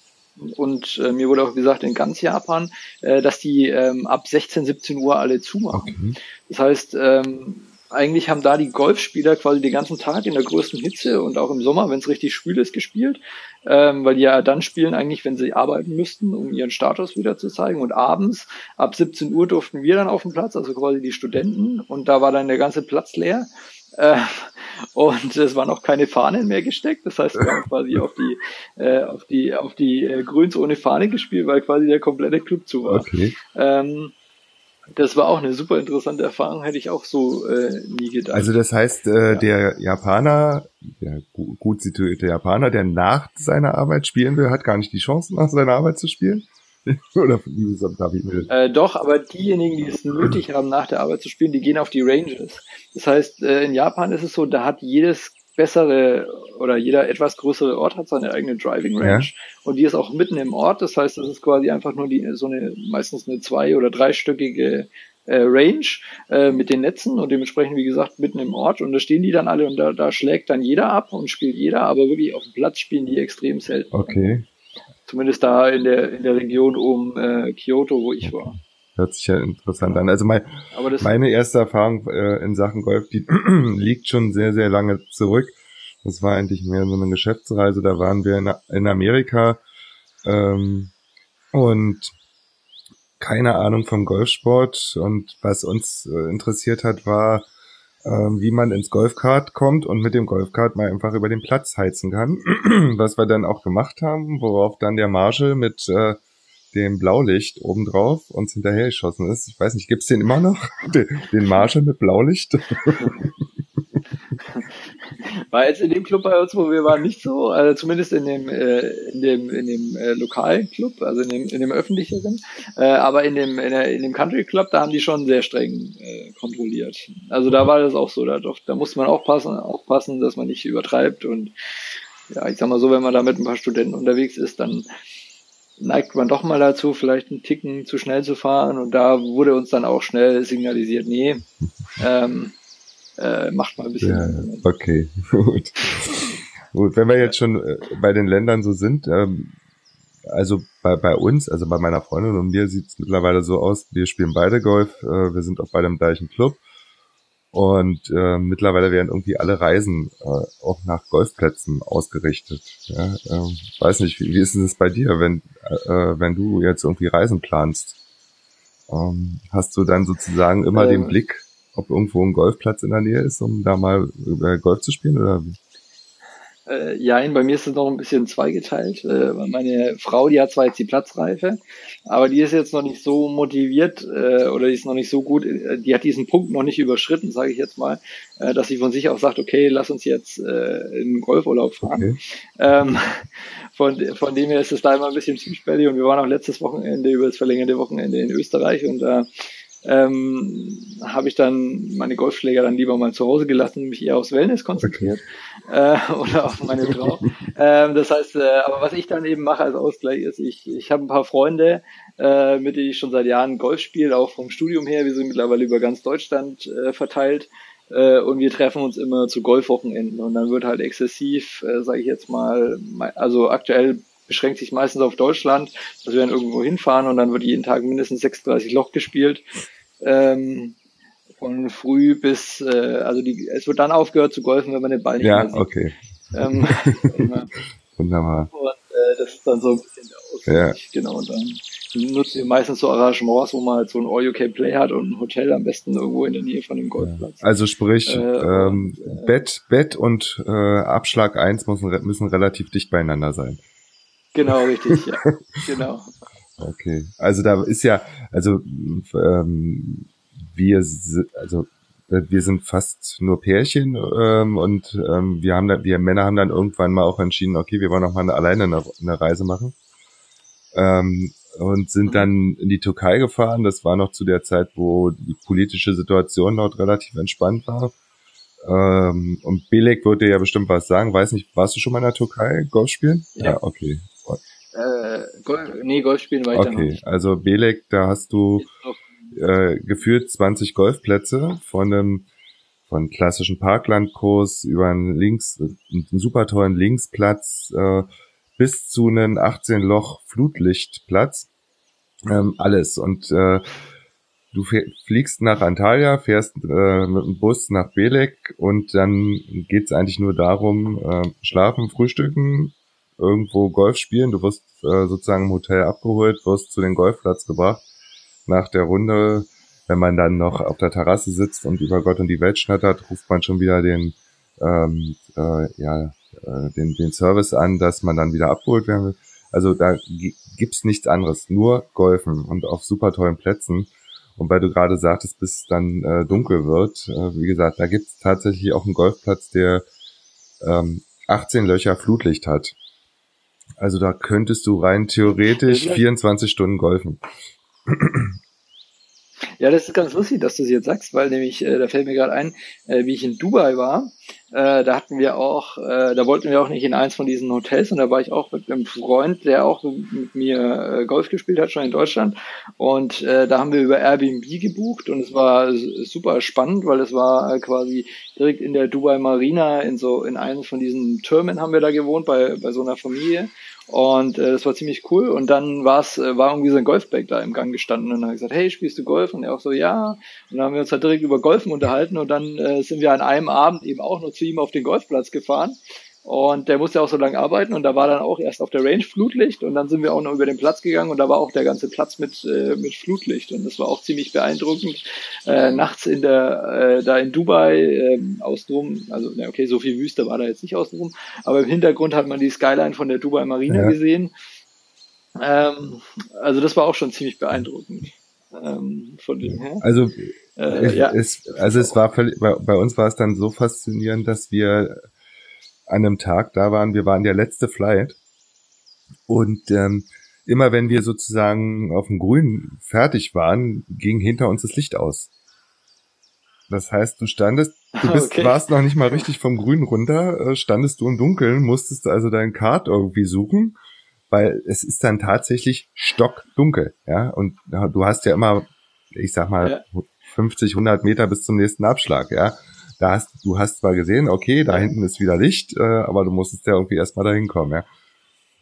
und äh, mir wurde auch gesagt, in ganz Japan, äh, dass die ähm, ab 16, 17 Uhr alle zumachen. Okay. Das heißt, ähm, eigentlich haben da die Golfspieler quasi den ganzen Tag in der größten Hitze und auch im Sommer, wenn es richtig schwül ist, gespielt, ähm, weil die ja dann spielen eigentlich, wenn sie arbeiten müssten, um ihren Status wieder zu zeigen. Und abends ab 17 Uhr durften wir dann auf dem Platz, also quasi die Studenten, und da war dann der ganze Platz leer. Äh, und es waren auch keine Fahnen mehr gesteckt. Das heißt, wir haben quasi auf die, äh, auf die, auf die äh, Grüns ohne Fahne gespielt, weil quasi der komplette Club zu war. Okay. Ähm, das war auch eine super interessante Erfahrung, hätte ich auch so äh, nie gedacht. Also das heißt, äh, ja. der Japaner, der gut situierte Japaner, der nach seiner Arbeit spielen will, hat gar nicht die Chance, nach seiner Arbeit zu spielen? Oder darf ich mir äh, Doch, aber diejenigen, die es nötig haben, nach der Arbeit zu spielen, die gehen auf die Ranges. Das heißt, äh, in Japan ist es so, da hat jedes bessere oder jeder etwas größere Ort hat seine eigene Driving Range. Ja. Und die ist auch mitten im Ort. Das heißt, das ist quasi einfach nur die, so eine, meistens eine zwei- oder dreistöckige äh, Range äh, mit den Netzen und dementsprechend, wie gesagt, mitten im Ort. Und da stehen die dann alle und da, da schlägt dann jeder ab und spielt jeder, aber wirklich auf dem Platz spielen die extrem selten. Okay. Zumindest da in der, in der Region um äh, Kyoto, wo ich war. Hört sich ja interessant an. Also mein, meine erste Erfahrung äh, in Sachen Golf, die liegt schon sehr, sehr lange zurück. Das war eigentlich mehr so eine Geschäftsreise. Da waren wir in, in Amerika ähm, und keine Ahnung vom Golfsport. Und was uns äh, interessiert hat, war, wie man ins Golfkart kommt und mit dem Golfkart mal einfach über den Platz heizen kann. was wir dann auch gemacht haben, worauf dann der Marshall mit äh, dem Blaulicht obendrauf uns hinterher geschossen ist. Ich weiß nicht, gibt's den immer noch? Den, den Marshall mit Blaulicht? War jetzt in dem Club bei uns, wo wir waren, nicht so, also zumindest in dem, äh, in dem, in dem äh, lokalen Club, also in dem, in dem öffentlichen, äh, aber in dem, in, der, in dem Country Club, da haben die schon sehr streng äh, kontrolliert. Also da war das auch so, da, doch, da musste man auch passen, aufpassen, dass man nicht übertreibt und ja, ich sag mal so, wenn man da mit ein paar Studenten unterwegs ist, dann neigt man doch mal dazu, vielleicht einen Ticken zu schnell zu fahren. Und da wurde uns dann auch schnell signalisiert, nee, ähm, äh, macht mal ein bisschen. Ja, okay, gut. gut, wenn wir jetzt schon äh, bei den Ländern so sind, ähm, also bei, bei uns, also bei meiner Freundin und mir sieht es mittlerweile so aus, wir spielen beide Golf, äh, wir sind auch beide im gleichen Club. Und äh, mittlerweile werden irgendwie alle Reisen äh, auch nach Golfplätzen ausgerichtet. Ja? Ähm, weiß nicht, wie, wie ist es bei dir, wenn, äh, wenn du jetzt irgendwie Reisen planst? Ähm, hast du dann sozusagen immer äh, den Blick, ob irgendwo ein Golfplatz in der Nähe ist, um da mal äh, Golf zu spielen? Oder wie? Äh, ja, bei mir ist es noch ein bisschen zweigeteilt. Äh, meine Frau, die hat zwar jetzt die Platzreife, aber die ist jetzt noch nicht so motiviert äh, oder die ist noch nicht so gut, äh, die hat diesen Punkt noch nicht überschritten, sage ich jetzt mal, äh, dass sie von sich aus sagt, okay, lass uns jetzt äh, in den Golfurlaub fahren. Okay. Ähm, von, von dem her ist es da immer ein bisschen zwiespältig und wir waren auch letztes Wochenende über das verlängerte Wochenende in Österreich und da äh, ähm, habe ich dann meine Golfschläger dann lieber mal zu Hause gelassen und mich eher aufs Wellness konzentriert äh, oder auf meine Frau. ähm, das heißt, äh, aber was ich dann eben mache als Ausgleich ist, ich, ich habe ein paar Freunde, äh, mit denen ich schon seit Jahren Golf spiele, auch vom Studium her. Wir sind mittlerweile über ganz Deutschland äh, verteilt äh, und wir treffen uns immer zu Golfwochenenden und dann wird halt exzessiv, äh, sage ich jetzt mal, also aktuell beschränkt sich meistens auf Deutschland, dass wir dann irgendwo hinfahren und dann wird jeden Tag mindestens 36 Loch gespielt. Ähm, von früh bis, äh, also die, es wird dann aufgehört zu golfen, wenn man den Ball nicht ja, mehr sieht. okay. Ähm, Wunderbar. Und äh, das ist dann so ein bisschen der Ausgleich, ja. genau. Und dann nutzen wir meistens so Arrangements, wo man halt so ein All-UK-Play hat und ein Hotel am besten irgendwo in der Nähe von dem Golfplatz. Also sprich, äh, ähm, äh, Bett, Bett und äh, Abschlag eins müssen, müssen relativ dicht beieinander sein. Genau, richtig, ja. genau. Okay. Also da ist ja, also ähm, wir, also wir sind fast nur Pärchen ähm, und ähm, wir haben dann, wir Männer haben dann irgendwann mal auch entschieden, okay, wir wollen noch mal eine, alleine eine, eine Reise machen ähm, und sind dann in die Türkei gefahren. Das war noch zu der Zeit, wo die politische Situation dort relativ entspannt war. Ähm, und Belek würde ja bestimmt was sagen. Weiß nicht, warst du schon mal in der Türkei Golf spielen? Ja, ja okay. Äh, Golf, nee, Golf spielen weiter Okay, also Belek, da hast du äh, gefühlt 20 Golfplätze von einem von klassischen Parklandkurs über einen links, einen super tollen Linksplatz äh, bis zu einem 18 Loch Flutlichtplatz. Ähm, alles. Und äh, du fliegst nach Antalya, fährst äh, mit dem Bus nach Belek und dann geht's eigentlich nur darum, äh, schlafen, frühstücken, irgendwo Golf spielen. Du wirst äh, sozusagen im Hotel abgeholt, wirst zu den Golfplatz gebracht. Nach der Runde, wenn man dann noch auf der Terrasse sitzt und über Gott und die Welt schnattert, ruft man schon wieder den, ähm, äh, ja, äh, den, den Service an, dass man dann wieder abgeholt werden will. Also da gibt's nichts anderes, nur Golfen und auf super tollen Plätzen. Und weil du gerade sagtest, bis dann äh, dunkel wird, äh, wie gesagt, da gibt's tatsächlich auch einen Golfplatz, der ähm, 18 Löcher Flutlicht hat. Also da könntest du rein theoretisch 24 Stunden golfen. Ja, das ist ganz lustig, dass du es jetzt sagst, weil nämlich, äh, da fällt mir gerade ein, äh, wie ich in Dubai war, äh, da hatten wir auch, äh, da wollten wir auch nicht in eins von diesen Hotels und da war ich auch mit einem Freund, der auch mit mir äh, Golf gespielt hat, schon in Deutschland. Und äh, da haben wir über Airbnb gebucht und es war super spannend, weil es war quasi direkt in der Dubai Marina in so, in einem von diesen Türmen haben wir da gewohnt bei, bei so einer Familie und äh, das war ziemlich cool. Und dann war's, äh, war irgendwie so ein Golfbag da im Gang gestanden. Und dann habe ich gesagt, hey, spielst du Golf? Und er auch so, ja. Und dann haben wir uns halt direkt über Golfen unterhalten. Und dann äh, sind wir an einem Abend eben auch noch zu ihm auf den Golfplatz gefahren. Und der musste auch so lange arbeiten und da war dann auch erst auf der Range Flutlicht und dann sind wir auch noch über den Platz gegangen und da war auch der ganze Platz mit, äh, mit Flutlicht und das war auch ziemlich beeindruckend. Äh, nachts in der, äh, da in Dubai, äh, außenrum, also ja, okay, so viel Wüste war da jetzt nicht außenrum, aber im Hintergrund hat man die Skyline von der Dubai Marina ja. gesehen. Ähm, also das war auch schon ziemlich beeindruckend. Ähm, von dem her. Also äh, ja. es, also es war völlig, bei, bei uns war es dann so faszinierend, dass wir an einem Tag da waren. Wir waren der letzte Flight. Und ähm, immer wenn wir sozusagen auf dem Grün fertig waren, ging hinter uns das Licht aus. Das heißt, du standest, du bist, okay. warst noch nicht mal richtig vom Grün runter, äh, standest du im Dunkeln, musstest also deinen Kart irgendwie suchen, weil es ist dann tatsächlich stockdunkel, ja, und du hast ja immer, ich sag mal, ja. 50, 100 Meter bis zum nächsten Abschlag, ja da hast, du hast zwar gesehen, okay, da hinten ist wieder Licht, äh, aber du musstest ja irgendwie erstmal dahin kommen, ja.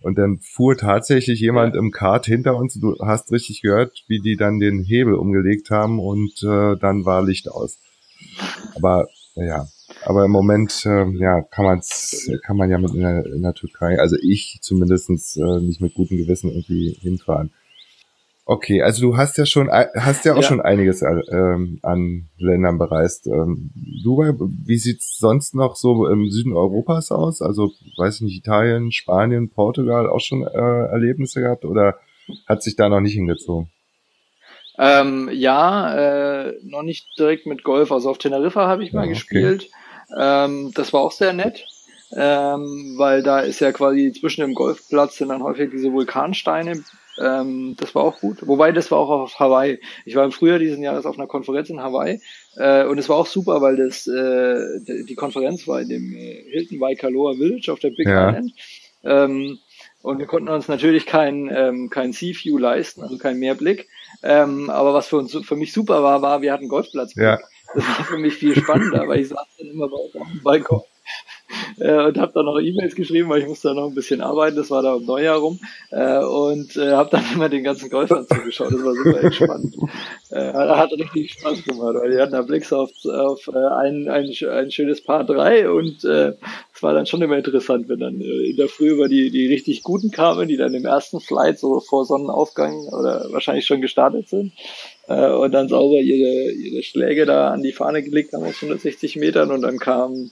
Und dann fuhr tatsächlich jemand im Kart hinter uns. Du hast richtig gehört, wie die dann den Hebel umgelegt haben und äh, dann war Licht aus. Aber ja, aber im Moment äh, ja kann man's kann man ja mit in der, in der Türkei, also ich zumindestens äh, nicht mit gutem Gewissen irgendwie hinfahren. Okay, also du hast ja schon hast ja auch ja. schon einiges äh, ähm, an Ländern bereist. Ähm, Dubai, wie sieht's sonst noch so im Süden Europas aus? Also weiß ich nicht, Italien, Spanien, Portugal auch schon äh, Erlebnisse gehabt oder hat sich da noch nicht hingezogen? Ähm, ja, äh, noch nicht direkt mit Golf. Also auf Teneriffa habe ich ja, mal okay. gespielt. Ähm, das war auch sehr nett. Ähm, weil da ist ja quasi zwischen dem Golfplatz sind dann häufig diese Vulkansteine ähm, das war auch gut. Wobei, das war auch auf Hawaii. Ich war im Frühjahr diesen Jahres auf einer Konferenz in Hawaii äh, und es war auch super, weil das äh, die Konferenz war in dem Hilton Waikaloa Village auf der Big ja. Island. Ähm, und wir konnten uns natürlich kein, ähm, kein Sea View leisten, also kein Mehrblick. Ähm, aber was für uns für mich super war, war, wir hatten Golfplatz. Ja. Das war für mich viel spannender, weil ich saß dann immer bei auf dem Balkon äh, und habe dann noch E-Mails geschrieben, weil ich musste da noch ein bisschen arbeiten, das war da um Neujahr rum. Äh, und äh, habe dann immer den ganzen Golfern zugeschaut, das war super entspannt. äh, hat richtig Spaß gemacht, weil die hatten da Blicks auf, auf äh, ein, ein, ein schönes Paar 3 und äh, es war dann schon immer interessant, wenn dann äh, in der Früh über die, die richtig guten kamen, die dann im ersten Flight so vor Sonnenaufgang oder wahrscheinlich schon gestartet sind äh, und dann sauber ihre, ihre Schläge da an die Fahne gelegt haben aus 160 Metern und dann kam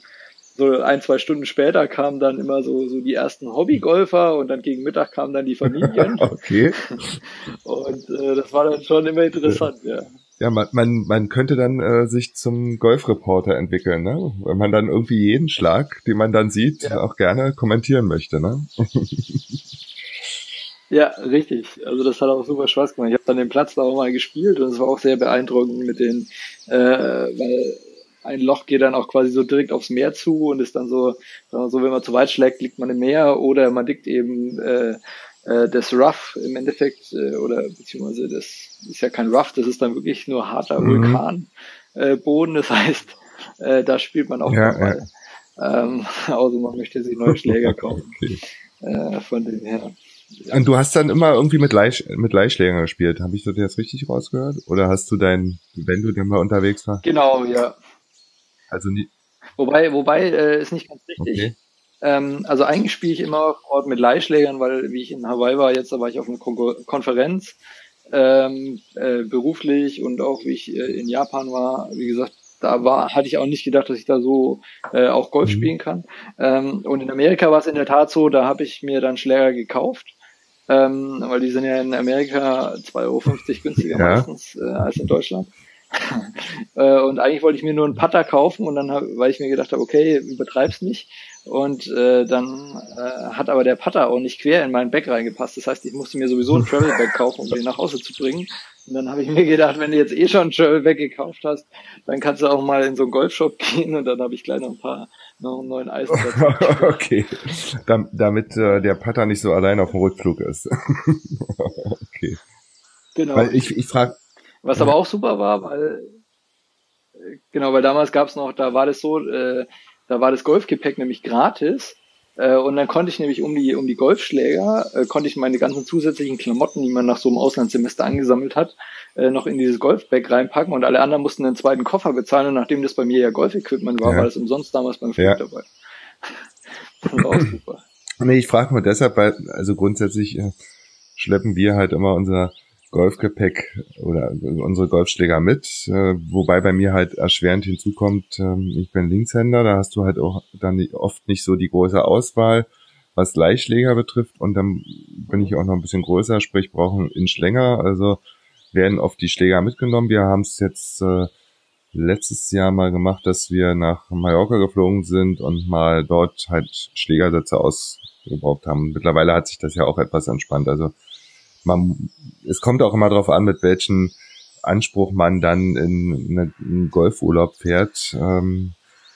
so ein, zwei Stunden später kamen dann immer so, so die ersten Hobbygolfer und dann gegen Mittag kamen dann die Familien. okay. Und äh, das war dann schon immer interessant, ja. Ja, man, man, man könnte dann äh, sich zum Golfreporter entwickeln, ne? Wenn man dann irgendwie jeden Schlag, den man dann sieht, ja. auch gerne kommentieren möchte, ne? ja, richtig. Also das hat auch super Spaß gemacht. Ich habe dann den Platz da auch mal gespielt und es war auch sehr beeindruckend mit den, äh, weil ein Loch geht dann auch quasi so direkt aufs Meer zu und ist dann so, so wenn man zu weit schlägt, liegt man im Meer oder man liegt eben äh, äh, das Rough im Endeffekt äh, oder beziehungsweise das ist ja kein Rough, das ist dann wirklich nur harter mhm. Vulkanboden. Äh, das heißt, äh, da spielt man auch ja, Ball. Ja. Ähm, außer man möchte sich neue Schläger kaufen. okay. äh, von dem her. Und du hast dann immer irgendwie mit, Leih, mit Leihschlägern gespielt. Habe ich das jetzt richtig rausgehört? Oder hast du dein, wenn du dann mal unterwegs warst? Genau, ja. Also nie. Wobei, wobei äh, ist nicht ganz richtig. Okay. Ähm, also eigentlich spiele ich immer Ort mit Leihschlägern, weil wie ich in Hawaii war, jetzt da war ich auf einer Kon Konferenz ähm, äh, beruflich und auch wie ich äh, in Japan war, wie gesagt, da war, hatte ich auch nicht gedacht, dass ich da so äh, auch Golf mhm. spielen kann. Ähm, und in Amerika war es in der Tat so, da habe ich mir dann Schläger gekauft, ähm, weil die sind ja in Amerika 2,50 Euro günstiger ja. meistens äh, als in Deutschland. Äh, und eigentlich wollte ich mir nur einen Putter kaufen und dann, hab, weil ich mir gedacht habe, okay, übertreib's nicht. Und äh, dann äh, hat aber der Putter auch nicht quer in meinen Bag reingepasst. Das heißt, ich musste mir sowieso ein Travel Bag kaufen, um den nach Hause zu bringen. Und dann habe ich mir gedacht, wenn du jetzt eh schon ein Travel Bag gekauft hast, dann kannst du auch mal in so einen Golfshop gehen und dann habe ich gleich noch ein paar noch einen neuen Eisen okay. Dam damit äh, der Putter nicht so allein auf dem Rückflug ist. okay. Genau. Weil ich, ich frage. Was aber auch super war, weil genau, weil damals gab es noch, da war das so, äh, da war das Golfgepäck nämlich gratis. Äh, und dann konnte ich nämlich um die, um die Golfschläger, äh, konnte ich meine ganzen zusätzlichen Klamotten, die man nach so einem Auslandssemester angesammelt hat, äh, noch in dieses Golfbag reinpacken und alle anderen mussten einen zweiten Koffer bezahlen. Und nachdem das bei mir ja Golfequipment war, ja. war das umsonst damals beim Flug ja. dabei. das war auch super. Nee, ich frage mal deshalb, weil, also grundsätzlich äh, schleppen wir halt immer unser Golfgepäck oder unsere Golfschläger mit, äh, wobei bei mir halt erschwerend hinzukommt, äh, ich bin Linkshänder, da hast du halt auch dann oft nicht so die große Auswahl, was Leihschläger betrifft und dann bin ich auch noch ein bisschen größer, sprich brauchen Inch länger, also werden oft die Schläger mitgenommen. Wir haben es jetzt äh, letztes Jahr mal gemacht, dass wir nach Mallorca geflogen sind und mal dort halt Schlägersätze ausgebraucht haben. Mittlerweile hat sich das ja auch etwas entspannt, also man, es kommt auch immer darauf an, mit welchem Anspruch man dann in, einen Golfurlaub fährt. Ähm,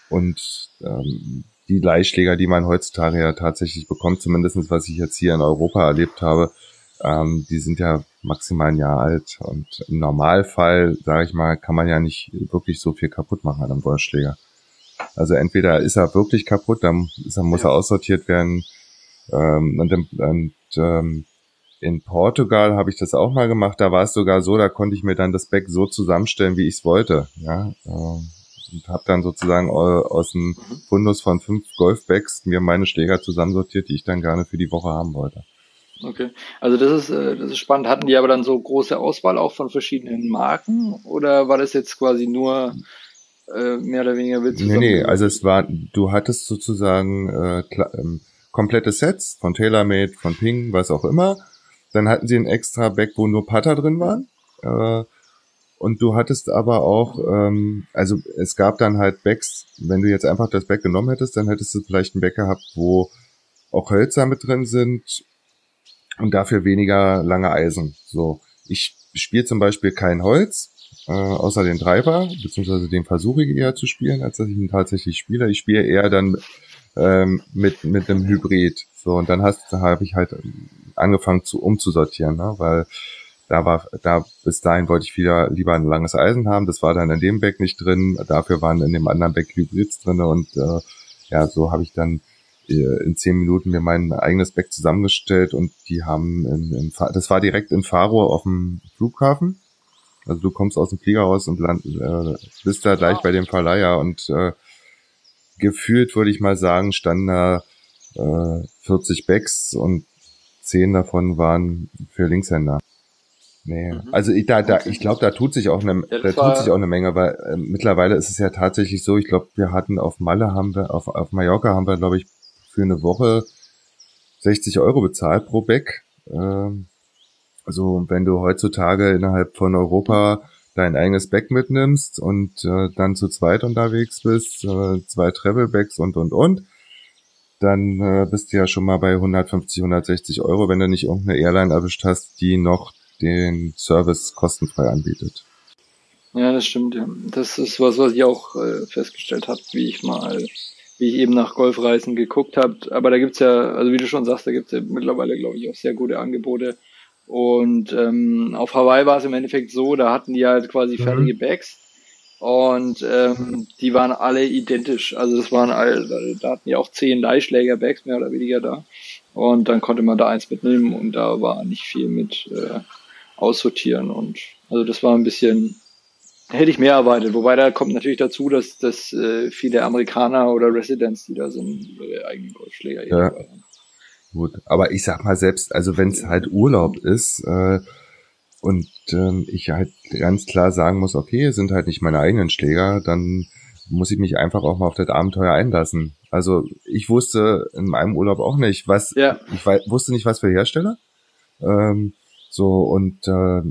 und ähm, die Leihschläger, die man heutzutage ja tatsächlich bekommt, zumindestens was ich jetzt hier in Europa erlebt habe, ähm, die sind ja maximal ein Jahr alt. Und im Normalfall, sage ich mal, kann man ja nicht wirklich so viel kaputt machen an einem Golfschläger. Also entweder ist er wirklich kaputt, dann er, muss er aussortiert werden. Ähm, und, und ähm, in Portugal habe ich das auch mal gemacht. Da war es sogar so, da konnte ich mir dann das Back so zusammenstellen, wie ich es wollte. Ja, ähm, und habe dann sozusagen aus dem Fundus von fünf Golfbacks mir meine Schläger zusammensortiert, die ich dann gerne für die Woche haben wollte. Okay, also das ist, äh, das ist spannend. Hatten die aber dann so große Auswahl auch von verschiedenen Marken oder war das jetzt quasi nur äh, mehr oder weniger wild Nee, nee, also es war, du hattest sozusagen äh, ähm, komplette Sets von TaylorMade, von Ping, was auch immer dann hatten sie ein extra Back, wo nur Putter drin waren. Äh, und du hattest aber auch, ähm, also es gab dann halt Backs, wenn du jetzt einfach das Back genommen hättest, dann hättest du vielleicht ein Back gehabt, wo auch Hölzer mit drin sind und dafür weniger lange Eisen. So, ich spiele zum Beispiel kein Holz, äh, außer den Treiber, beziehungsweise den versuche ich eher zu spielen, als dass ich ihn tatsächlich spiele. Ich spiele eher dann ähm, mit mit einem Hybrid. So und dann hast habe ich halt angefangen zu umzusortieren, ne? weil da war, da bis dahin wollte ich wieder lieber ein langes Eisen haben. Das war dann in dem Back nicht drin. Dafür waren in dem anderen Back Hybrids drin und äh, ja, so habe ich dann äh, in zehn Minuten mir mein eigenes Back zusammengestellt und die haben in, in, das war direkt in Faro auf dem Flughafen. Also du kommst aus dem Flieger raus und land, äh, bist da gleich bei dem Verleiher und äh, gefühlt würde ich mal sagen, standen da äh, 40 Backs und zehn davon waren für Linkshänder. Nee, mhm. also ich, da, da, ich glaube, da tut sich auch eine, da tut sich auch eine Menge, weil äh, mittlerweile ist es ja tatsächlich so, ich glaube, wir hatten auf Malle haben wir, auf, auf Mallorca haben wir, glaube ich, für eine Woche 60 Euro bezahlt pro Beck. Ähm, also wenn du heutzutage innerhalb von Europa dein eigenes Back mitnimmst und äh, dann zu zweit unterwegs bist, äh, zwei Travel Bags und und und, dann äh, bist du ja schon mal bei 150, 160 Euro, wenn du nicht irgendeine Airline erwischt hast, die noch den Service kostenfrei anbietet. Ja, das stimmt. Ja. Das ist was, was ich auch äh, festgestellt habe, wie ich mal, wie ich eben nach Golfreisen geguckt habe. Aber da gibt's ja, also wie du schon sagst, da gibt's ja mittlerweile, glaube ich, auch sehr gute Angebote. Und ähm, auf Hawaii war es im Endeffekt so, da hatten die halt quasi mhm. fertige Bags Und ähm, die waren alle identisch. Also das waren alle, da hatten ja auch zehn Leihschläger-Bags mehr oder weniger da. Und dann konnte man da eins mitnehmen und da war nicht viel mit äh, aussortieren. Und also das war ein bisschen, hätte ich mehr erwartet. Wobei da kommt natürlich dazu, dass, dass äh, viele Amerikaner oder Residents, die da sind, ihre eigenen Golfschläger ja. haben. Gut, aber ich sag mal selbst, also wenn es halt Urlaub ist, äh, und ähm, ich halt ganz klar sagen muss, okay, sind halt nicht meine eigenen Schläger, dann muss ich mich einfach auch mal auf das Abenteuer einlassen. Also ich wusste in meinem Urlaub auch nicht, was ja. ich wusste nicht, was für Hersteller. Ähm, so und äh,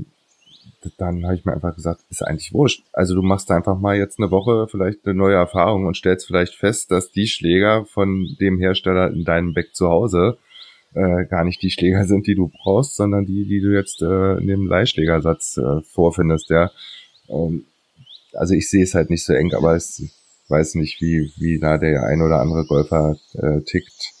dann habe ich mir einfach gesagt, ist eigentlich wurscht. Also du machst einfach mal jetzt eine Woche vielleicht eine neue Erfahrung und stellst vielleicht fest, dass die Schläger von dem Hersteller in deinem Back zu Hause äh, gar nicht die Schläger sind, die du brauchst, sondern die, die du jetzt äh, in dem Leihschlägersatz äh, vorfindest, ja. Ähm, also ich sehe es halt nicht so eng, aber es weiß nicht, wie, wie da der ein oder andere Golfer äh, tickt.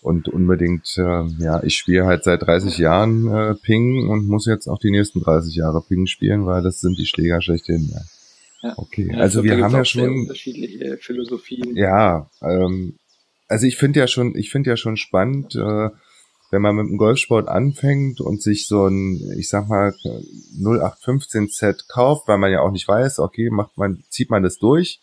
Und unbedingt, äh, ja, ich spiele halt seit 30 Jahren äh, Ping und muss jetzt auch die nächsten 30 Jahre Ping spielen, weil das sind die Schläger schlechthin. Ja. Ja. Okay, ja, also wir haben ja schon unterschiedliche Philosophien. Ja, ähm, also ich finde ja schon, ich finde ja schon spannend, äh, wenn man mit dem Golfsport anfängt und sich so ein, ich sag mal, 0815 Set kauft, weil man ja auch nicht weiß, okay, macht man, zieht man das durch.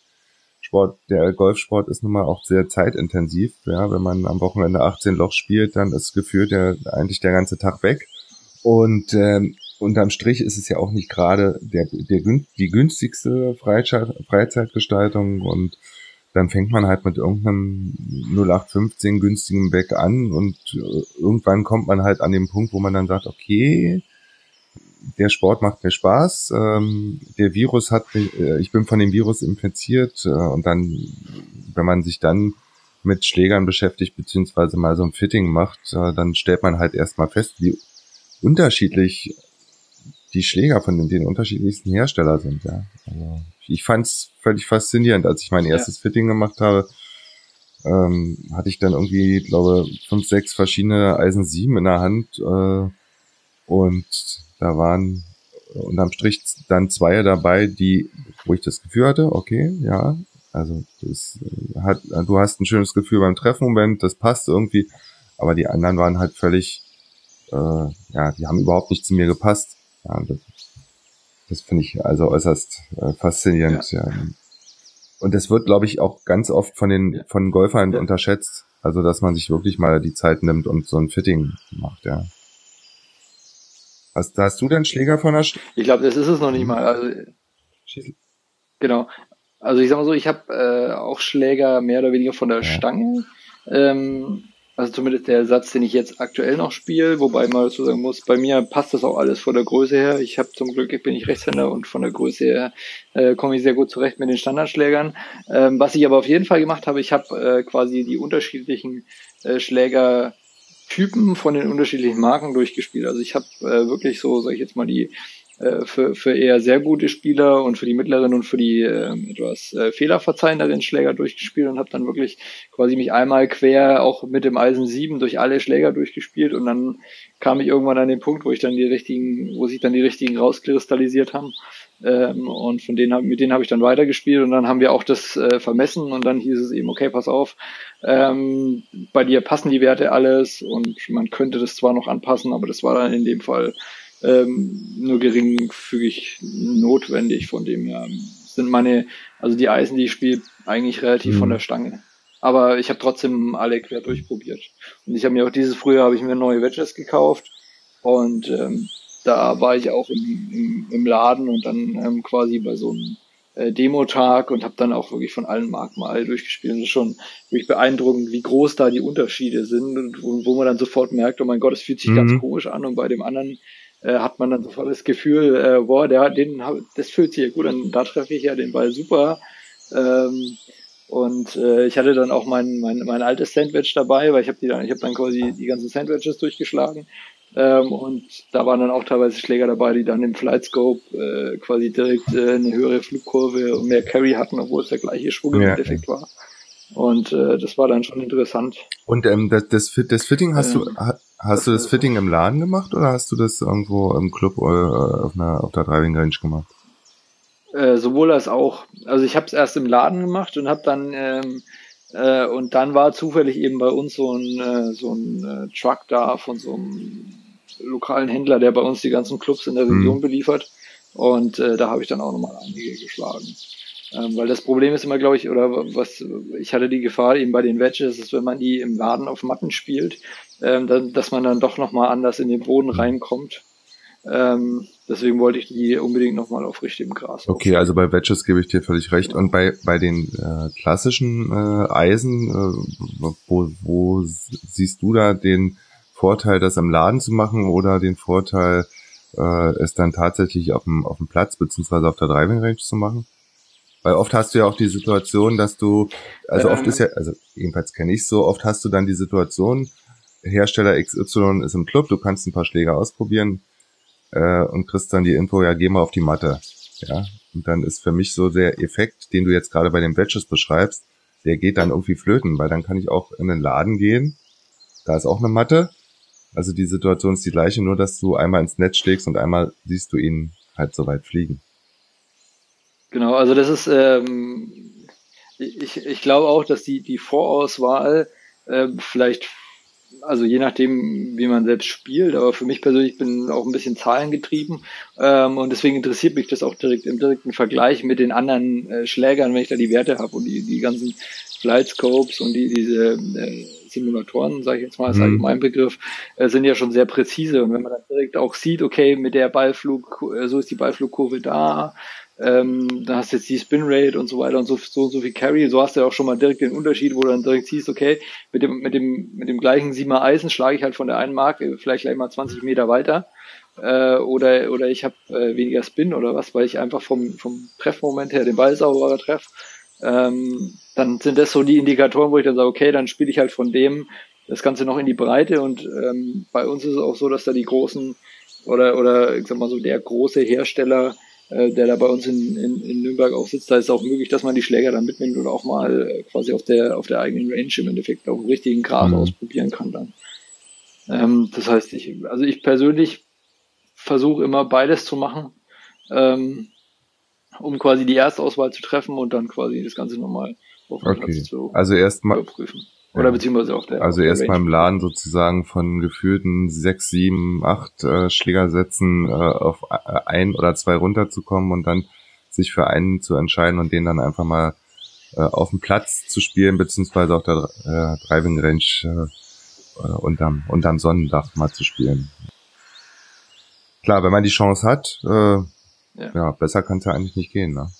Sport, der Golfsport ist nun mal auch sehr zeitintensiv, ja, wenn man am Wochenende 18 Loch spielt, dann ist gefühlt der, eigentlich der ganze Tag weg. Und ähm, unterm Strich ist es ja auch nicht gerade der, der, die günstigste Freizeit, Freizeitgestaltung und dann fängt man halt mit irgendeinem 0815 günstigen Back an und äh, irgendwann kommt man halt an den Punkt, wo man dann sagt, okay, der Sport macht mir Spaß, ähm, der Virus hat mich, äh, ich bin von dem Virus infiziert äh, und dann, wenn man sich dann mit Schlägern beschäftigt, beziehungsweise mal so ein Fitting macht, äh, dann stellt man halt erstmal fest, wie unterschiedlich die Schläger von den, den unterschiedlichsten Hersteller sind, ja. Also ich fand's völlig faszinierend, als ich mein erstes ja. Fitting gemacht habe. Ähm, hatte ich dann irgendwie, glaube fünf, sechs verschiedene Eisen 7 in der Hand äh, und da waren unterm Strich dann zwei dabei, die, wo ich das Gefühl hatte, okay, ja, also das äh, hat, du hast ein schönes Gefühl beim Treffmoment, das passt irgendwie, aber die anderen waren halt völlig, äh, ja, die haben überhaupt nicht zu mir gepasst. Ja, das, das finde ich also äußerst äh, faszinierend. Ja. ja. Und das wird, glaube ich, auch ganz oft von den ja. von Golfern ja. unterschätzt. Also, dass man sich wirklich mal die Zeit nimmt und so ein Fitting macht, ja. Hast, hast du denn Schläger von der St Ich glaube, das ist es noch nicht mal. Also, genau. Also ich sag mal so, ich habe äh, auch Schläger mehr oder weniger von der. Stange. Ähm, also zumindest der Satz, den ich jetzt aktuell noch spiele, wobei man dazu sagen muss, bei mir passt das auch alles von der Größe her. Ich habe zum Glück, ich bin ich Rechtshänder und von der Größe her äh, komme ich sehr gut zurecht mit den Standardschlägern. Ähm, was ich aber auf jeden Fall gemacht habe, ich habe äh, quasi die unterschiedlichen äh, Schlägertypen von den unterschiedlichen Marken durchgespielt. Also ich habe äh, wirklich so, sag ich jetzt mal, die äh, für, für eher sehr gute Spieler und für die mittleren und für die äh, etwas äh, fehlerverzeihenden Schläger durchgespielt und habe dann wirklich quasi mich einmal quer auch mit dem Eisen 7 durch alle Schläger durchgespielt und dann kam ich irgendwann an den Punkt, wo ich dann die richtigen, wo sich dann die richtigen rauskristallisiert haben. Ähm, und von denen mit denen habe ich dann weitergespielt und dann haben wir auch das äh, vermessen und dann hieß es eben, okay, pass auf, ähm, bei dir passen die Werte alles und man könnte das zwar noch anpassen, aber das war dann in dem Fall ähm, nur geringfügig notwendig. Von dem her sind meine, also die Eisen, die ich spiele, eigentlich relativ mhm. von der Stange. Aber ich habe trotzdem alle quer durchprobiert. Und ich habe mir auch dieses Frühjahr habe ich mir neue Wedges gekauft und ähm, da war ich auch im, im, im Laden und dann ähm, quasi bei so einem äh, Demo-Tag und habe dann auch wirklich von allen Marken mal alle durchgespielt. Und das ist schon wirklich beeindruckend, wie groß da die Unterschiede sind und wo, wo man dann sofort merkt, oh mein Gott, es fühlt sich mhm. ganz komisch an und bei dem anderen äh, hat man dann sofort das Gefühl, äh, boah, der, den, das fühlt sich ja gut an, da treffe ich ja den Ball super. Ähm, und äh, ich hatte dann auch mein, mein, mein altes Sandwich dabei, weil ich habe die dann, ich habe dann quasi die ganzen Sandwiches durchgeschlagen. Ähm, und da waren dann auch teilweise Schläger dabei, die dann im Flightscope äh, quasi direkt äh, eine höhere Flugkurve und mehr Carry hatten, obwohl es der gleiche Schwungeffekt ja. war. Und äh, das war dann schon interessant. Und ähm, das, das, das Fitting hast ähm, du hast du das Fitting im Laden gemacht oder hast du das irgendwo im Club äh, auf einer auf der Driving Range gemacht? Äh, sowohl als auch. Also ich habe es erst im Laden gemacht und habe dann ähm, äh, und dann war zufällig eben bei uns so ein äh, so ein äh, Truck da von so einem lokalen Händler, der bei uns die ganzen Clubs in der mhm. Region mhm. beliefert. Und äh, da habe ich dann auch nochmal einige geschlagen. Ähm, weil das Problem ist immer, glaube ich, oder was ich hatte die Gefahr eben bei den Wedges, ist, wenn man die im Laden auf Matten spielt, ähm, dann, dass man dann doch nochmal anders in den Boden reinkommt. Ähm, deswegen wollte ich die unbedingt nochmal auf richtigem Gras. Okay, also bei Wedges gebe ich dir völlig recht. Und bei, bei den äh, klassischen äh, Eisen, äh, wo, wo siehst du da den Vorteil, das im Laden zu machen oder den Vorteil, äh, es dann tatsächlich auf dem, auf dem Platz beziehungsweise auf der Driving Range zu machen? Weil oft hast du ja auch die Situation, dass du, also ähm. oft ist ja, also jedenfalls kenne ich so, oft hast du dann die Situation, Hersteller XY ist im Club, du kannst ein paar Schläge ausprobieren äh, und kriegst dann die Info, ja, geh mal auf die Matte. Ja. Und dann ist für mich so der Effekt, den du jetzt gerade bei den Badges beschreibst, der geht dann irgendwie flöten, weil dann kann ich auch in den Laden gehen, da ist auch eine Matte. Also die Situation ist die gleiche, nur dass du einmal ins Netz schlägst und einmal siehst du ihn halt so weit fliegen. Genau, also das ist, ähm, ich, ich glaube auch, dass die, die Vorauswahl äh, vielleicht, also je nachdem, wie man selbst spielt, aber für mich persönlich bin auch ein bisschen zahlengetrieben ähm, und deswegen interessiert mich das auch direkt im direkten Vergleich mit den anderen äh, Schlägern, wenn ich da die Werte habe und die, die ganzen Flight Scopes und die, diese äh, Simulatoren, sage ich jetzt mal als mhm. Allgemeinbegriff, äh, sind ja schon sehr präzise. Und wenn man dann direkt auch sieht, okay, mit der Ballflug, äh, so ist die Ballflugkurve da, ähm, da hast du jetzt die Spin Rate und so weiter und so, so, so viel Carry, so hast du ja auch schon mal direkt den Unterschied, wo du dann direkt siehst, okay, mit dem, mit dem, mit dem gleichen Siemer Eisen schlage ich halt von der einen Marke vielleicht gleich mal 20 Meter weiter. Äh, oder, oder ich habe äh, weniger Spin oder was, weil ich einfach vom, vom Treffmoment her den Ball sauberer treff. Ähm, dann sind das so die Indikatoren, wo ich dann sage, okay, dann spiele ich halt von dem das Ganze noch in die Breite und ähm, bei uns ist es auch so, dass da die großen oder oder ich sag mal so der große Hersteller äh, der da bei uns in, in, in Nürnberg auch sitzt, da ist auch möglich, dass man die Schläger dann mitnimmt oder auch mal äh, quasi auf der auf der eigenen Range im Endeffekt auf dem richtigen Gras mhm. ausprobieren kann dann. Ähm, das heißt, ich, also ich persönlich versuche immer beides zu machen, ähm, um quasi die Erstauswahl zu treffen und dann quasi das Ganze nochmal auf dem okay. Platz zu also erst mal, überprüfen. Oder ja. beziehungsweise auch der. Also erstmal im Laden sozusagen von gefühlten sechs, sieben, acht äh, Schlägersätzen äh, auf äh, ein oder zwei runterzukommen und dann sich für einen zu entscheiden und den dann einfach mal äh, auf dem Platz zu spielen, beziehungsweise auf der äh, Driving Range äh, äh, unterm, unterm Sonnendach mal zu spielen. Klar, wenn man die Chance hat, äh, ja. ja besser kann es ja eigentlich nicht gehen. Ne?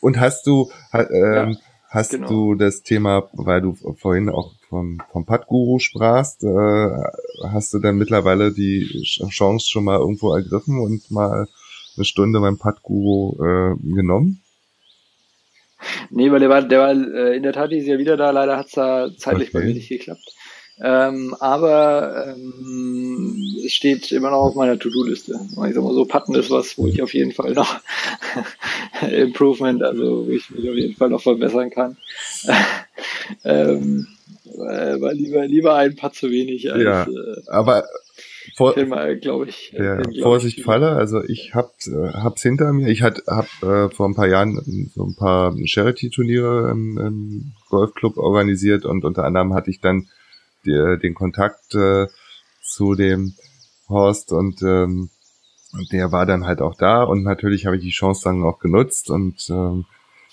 Und hast du, äh, ja hast genau. du das Thema, weil du vorhin auch vom, vom Putt-Guru sprachst, äh, hast du dann mittlerweile die Chance schon mal irgendwo ergriffen und mal eine Stunde beim Putt-Guru äh, genommen? Nee, weil der war, der war äh, in der Tat ist ja wieder da, leider hat es da zeitlich okay. bei mir nicht geklappt. Ähm, aber ähm, es steht immer noch auf meiner To-Do-Liste. Ich sag mal so, Patten ist was, wo ich auf jeden Fall noch Improvement, also wo ich mich auf jeden Fall noch verbessern kann. ähm, äh, war lieber, lieber ein Putt zu wenig als ja, äh, aber vor, glaube ich. Ja, glaub Vorsicht ich, Falle, also ich hab, äh, hab's hinter mir. Ich hat, hab äh, vor ein paar Jahren so ein paar Charity-Turniere im, im Golfclub organisiert und unter anderem hatte ich dann die, den Kontakt äh, zu dem Horst und ähm, der war dann halt auch da und natürlich habe ich die Chance dann auch genutzt und ähm,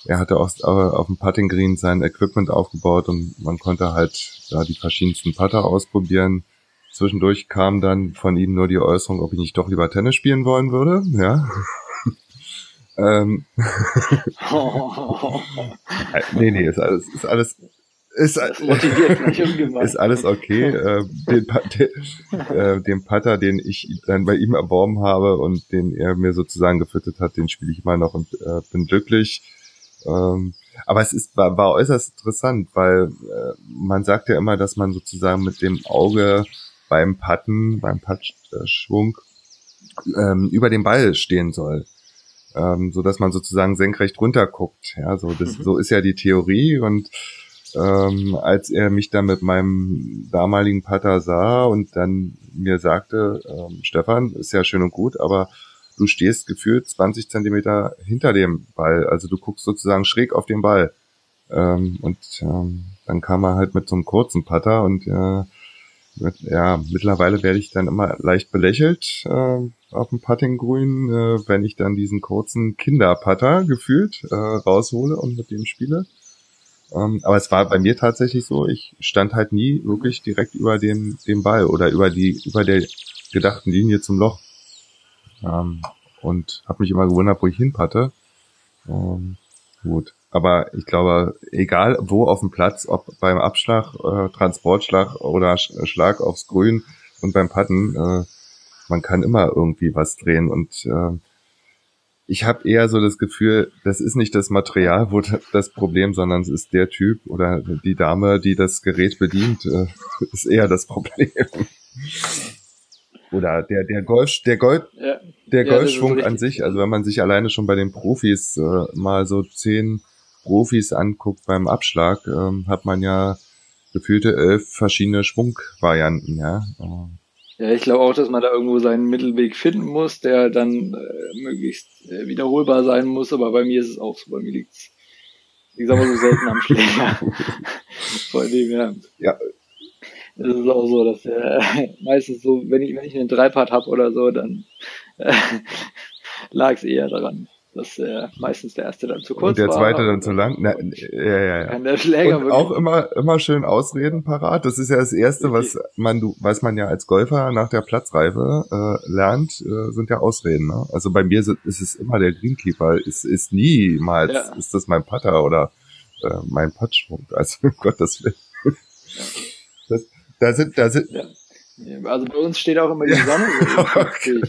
er hatte auch auf dem Putting Green sein Equipment aufgebaut und man konnte halt da die verschiedensten Putter ausprobieren. Zwischendurch kam dann von ihm nur die Äußerung, ob ich nicht doch lieber Tennis spielen wollen würde, ja. ähm. nee, nee, ist alles, ist alles ist, ist alles okay. äh, den, den, äh, den Putter, den ich dann bei ihm erworben habe und den er mir sozusagen gefüttert hat, den spiele ich immer noch und äh, bin glücklich. Ähm, aber es ist war, war äußerst interessant, weil äh, man sagt ja immer, dass man sozusagen mit dem Auge beim Putten, beim Puttschwung ähm, über dem Ball stehen soll. Ähm, so dass man sozusagen senkrecht runterguckt. Ja, so das, mhm. so ist ja die Theorie und ähm, als er mich dann mit meinem damaligen Pater sah und dann mir sagte, ähm, Stefan, ist ja schön und gut, aber du stehst gefühlt 20 Zentimeter hinter dem Ball. Also du guckst sozusagen schräg auf den Ball. Ähm, und ähm, dann kam er halt mit so einem kurzen Putter und äh, mit, ja, mittlerweile werde ich dann immer leicht belächelt äh, auf dem Puttinggrün, äh, wenn ich dann diesen kurzen Kinderputter gefühlt äh, raushole und mit dem spiele. Ähm, aber es war bei mir tatsächlich so, ich stand halt nie wirklich direkt über dem, dem Ball oder über die, über der gedachten Linie zum Loch. Ähm, und habe mich immer gewundert, wo ich hinpatte. Ähm, gut. Aber ich glaube, egal wo auf dem Platz, ob beim Abschlag, äh, Transportschlag oder Schlag aufs Grün und beim Patten, äh, man kann immer irgendwie was drehen und äh, ich habe eher so das Gefühl, das ist nicht das Material, wo das Problem, sondern es ist der Typ oder die Dame, die das Gerät bedient, äh, ist eher das Problem. Oder der der Golf der Golf ja. der ja, Golfschwung an sich, also wenn man sich alleine schon bei den Profis äh, mal so zehn Profis anguckt beim Abschlag, ähm, hat man ja gefühlte elf verschiedene Schwungvarianten, ja. Ja, ich glaube auch, dass man da irgendwo seinen Mittelweg finden muss, der dann äh, möglichst äh, wiederholbar sein muss, aber bei mir ist es auch so, bei mir liegt's, ich sag mal so selten am Schläger. Vor dem, ja. Ja. Es ist auch so, dass äh, meistens so, wenn ich, wenn ich einen Dreipart hab oder so, dann äh, lag es eher daran dass äh, meistens der erste dann zu kurz war. Und der zweite war, dann zu lang. Na, ja, ja, ja. Der Schläger und auch immer, immer schön Ausreden parat. Das ist ja das Erste, was man, du, was man ja als Golfer nach der Platzreife äh, lernt, äh, sind ja Ausreden. Ne? Also bei mir ist es immer der Greenkeeper. Ist, ist niemals, ja. ist das mein Putter oder äh, mein Puttschwung. Also um Gottes Willen. Ja. Das, da sind, da sind. Ja. Also bei uns steht auch immer die Sonne. okay.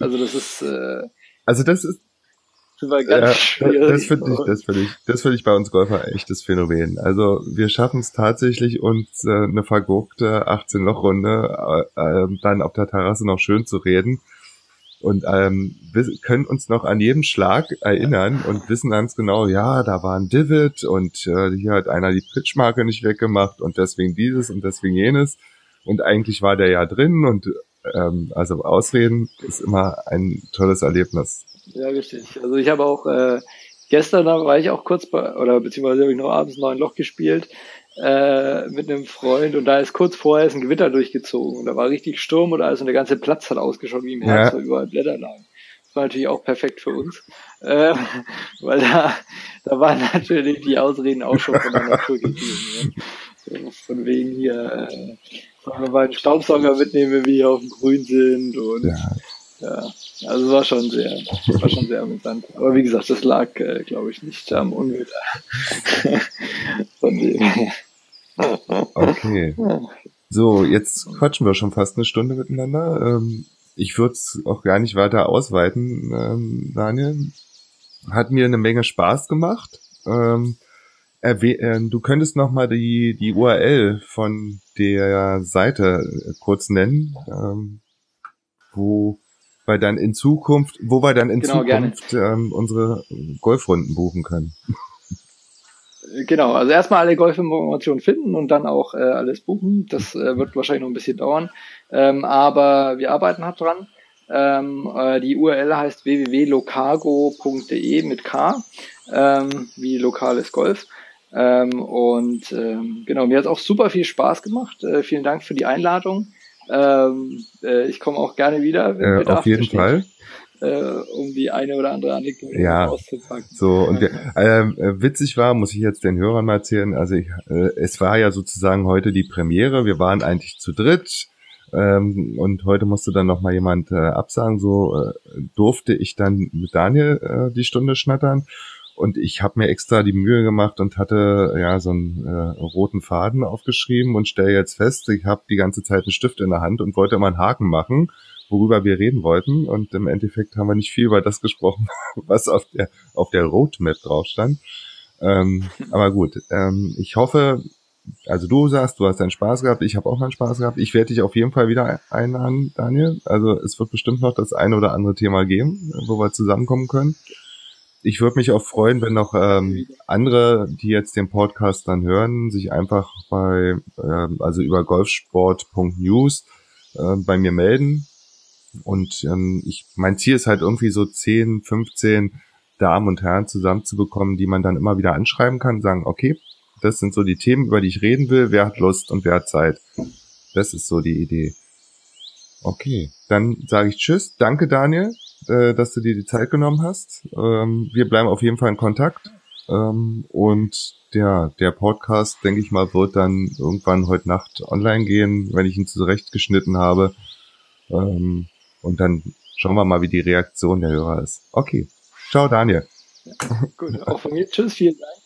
Also das ist. Äh, also das ist war ganz ja, schwierig. Das finde ich, das finde ich, das finde ich bei uns Golfer echtes Phänomen. Also wir schaffen es tatsächlich, uns äh, eine vergurkte 18-Loch-Runde äh, äh, dann auf der Terrasse noch schön zu reden und ähm, wir können uns noch an jeden Schlag erinnern und wissen ganz genau, ja, da war ein Divid und äh, hier hat einer die Pitchmarke nicht weggemacht und deswegen dieses und deswegen jenes und eigentlich war der ja drin und ähm, also Ausreden ist immer ein tolles Erlebnis. Ja, richtig. Also ich habe auch äh, gestern war ich auch kurz bei, oder beziehungsweise habe ich noch abends neun Loch gespielt äh, mit einem Freund und da ist kurz vorher ist ein Gewitter durchgezogen und da war richtig Sturm und alles und der ganze Platz hat ausgeschaut wie im Herbst, ja. weil überall Blätter lagen. Das war natürlich auch perfekt für uns, äh, weil da, da waren natürlich die Ausreden auch schon von der Natur gegeben. Ja. Von wegen hier, äh, sollen wir mal einen Staubsauger mitnehmen, wenn wir hier auf dem Grün sind und ja. Ja, also war schon sehr, war schon sehr amüsant. Aber wie gesagt, das lag, äh, glaube ich, nicht am Unwetter. Von dem. Okay. So, jetzt quatschen wir schon fast eine Stunde miteinander. Ähm, ich würde es auch gar nicht weiter ausweiten, ähm, Daniel. Hat mir eine Menge Spaß gemacht. Ähm, äh, du könntest noch mal die, die URL von der Seite kurz nennen, ähm, wo weil dann in Zukunft, wo wir dann in genau, Zukunft ähm, unsere Golfrunden buchen können. Genau, also erstmal alle Golfinformationen finden und dann auch äh, alles buchen. Das äh, wird wahrscheinlich noch ein bisschen dauern, ähm, aber wir arbeiten hart dran. Ähm, äh, die URL heißt www.locargo.de mit K, ähm, wie lokales Golf. Ähm, und ähm, genau, mir hat auch super viel Spaß gemacht. Äh, vielen Dank für die Einladung. Ähm, äh, ich komme auch gerne wieder. Wenn äh, auf jeden besteht, Fall. Äh, um die eine oder andere Anekdote ja, auszupacken. So, und wir, ähm, äh, witzig war, muss ich jetzt den Hörern mal erzählen, also ich, äh, es war ja sozusagen heute die Premiere, wir waren eigentlich zu dritt, ähm, und heute musste dann noch mal jemand äh, absagen, so äh, durfte ich dann mit Daniel äh, die Stunde schnattern und ich habe mir extra die Mühe gemacht und hatte ja so einen äh, roten Faden aufgeschrieben und stelle jetzt fest, ich habe die ganze Zeit einen Stift in der Hand und wollte immer einen Haken machen, worüber wir reden wollten. Und im Endeffekt haben wir nicht viel über das gesprochen, was auf der auf der Roadmap drauf stand. Ähm, aber gut, ähm, ich hoffe, also du sagst, du hast deinen Spaß gehabt, ich habe auch meinen Spaß gehabt. Ich werde dich auf jeden Fall wieder einladen, Daniel. Also es wird bestimmt noch das eine oder andere Thema geben, wo wir zusammenkommen können ich würde mich auch freuen, wenn noch ähm, andere, die jetzt den Podcast dann hören, sich einfach bei, ähm, also über golfsport.news äh, bei mir melden. Und ähm, ich, mein Ziel ist halt irgendwie so 10, 15 Damen und Herren zusammenzubekommen, die man dann immer wieder anschreiben kann, sagen, okay, das sind so die Themen, über die ich reden will, wer hat Lust und wer hat Zeit. Das ist so die Idee. Okay, dann sage ich Tschüss. Danke, Daniel, äh, dass du dir die Zeit genommen hast. Ähm, wir bleiben auf jeden Fall in Kontakt. Ähm, und der, der Podcast, denke ich mal, wird dann irgendwann heute Nacht online gehen, wenn ich ihn zurechtgeschnitten habe. Ähm, und dann schauen wir mal, wie die Reaktion der Hörer ist. Okay. Ciao, Daniel. Ja, gut, auch von mir. Tschüss, vielen Dank.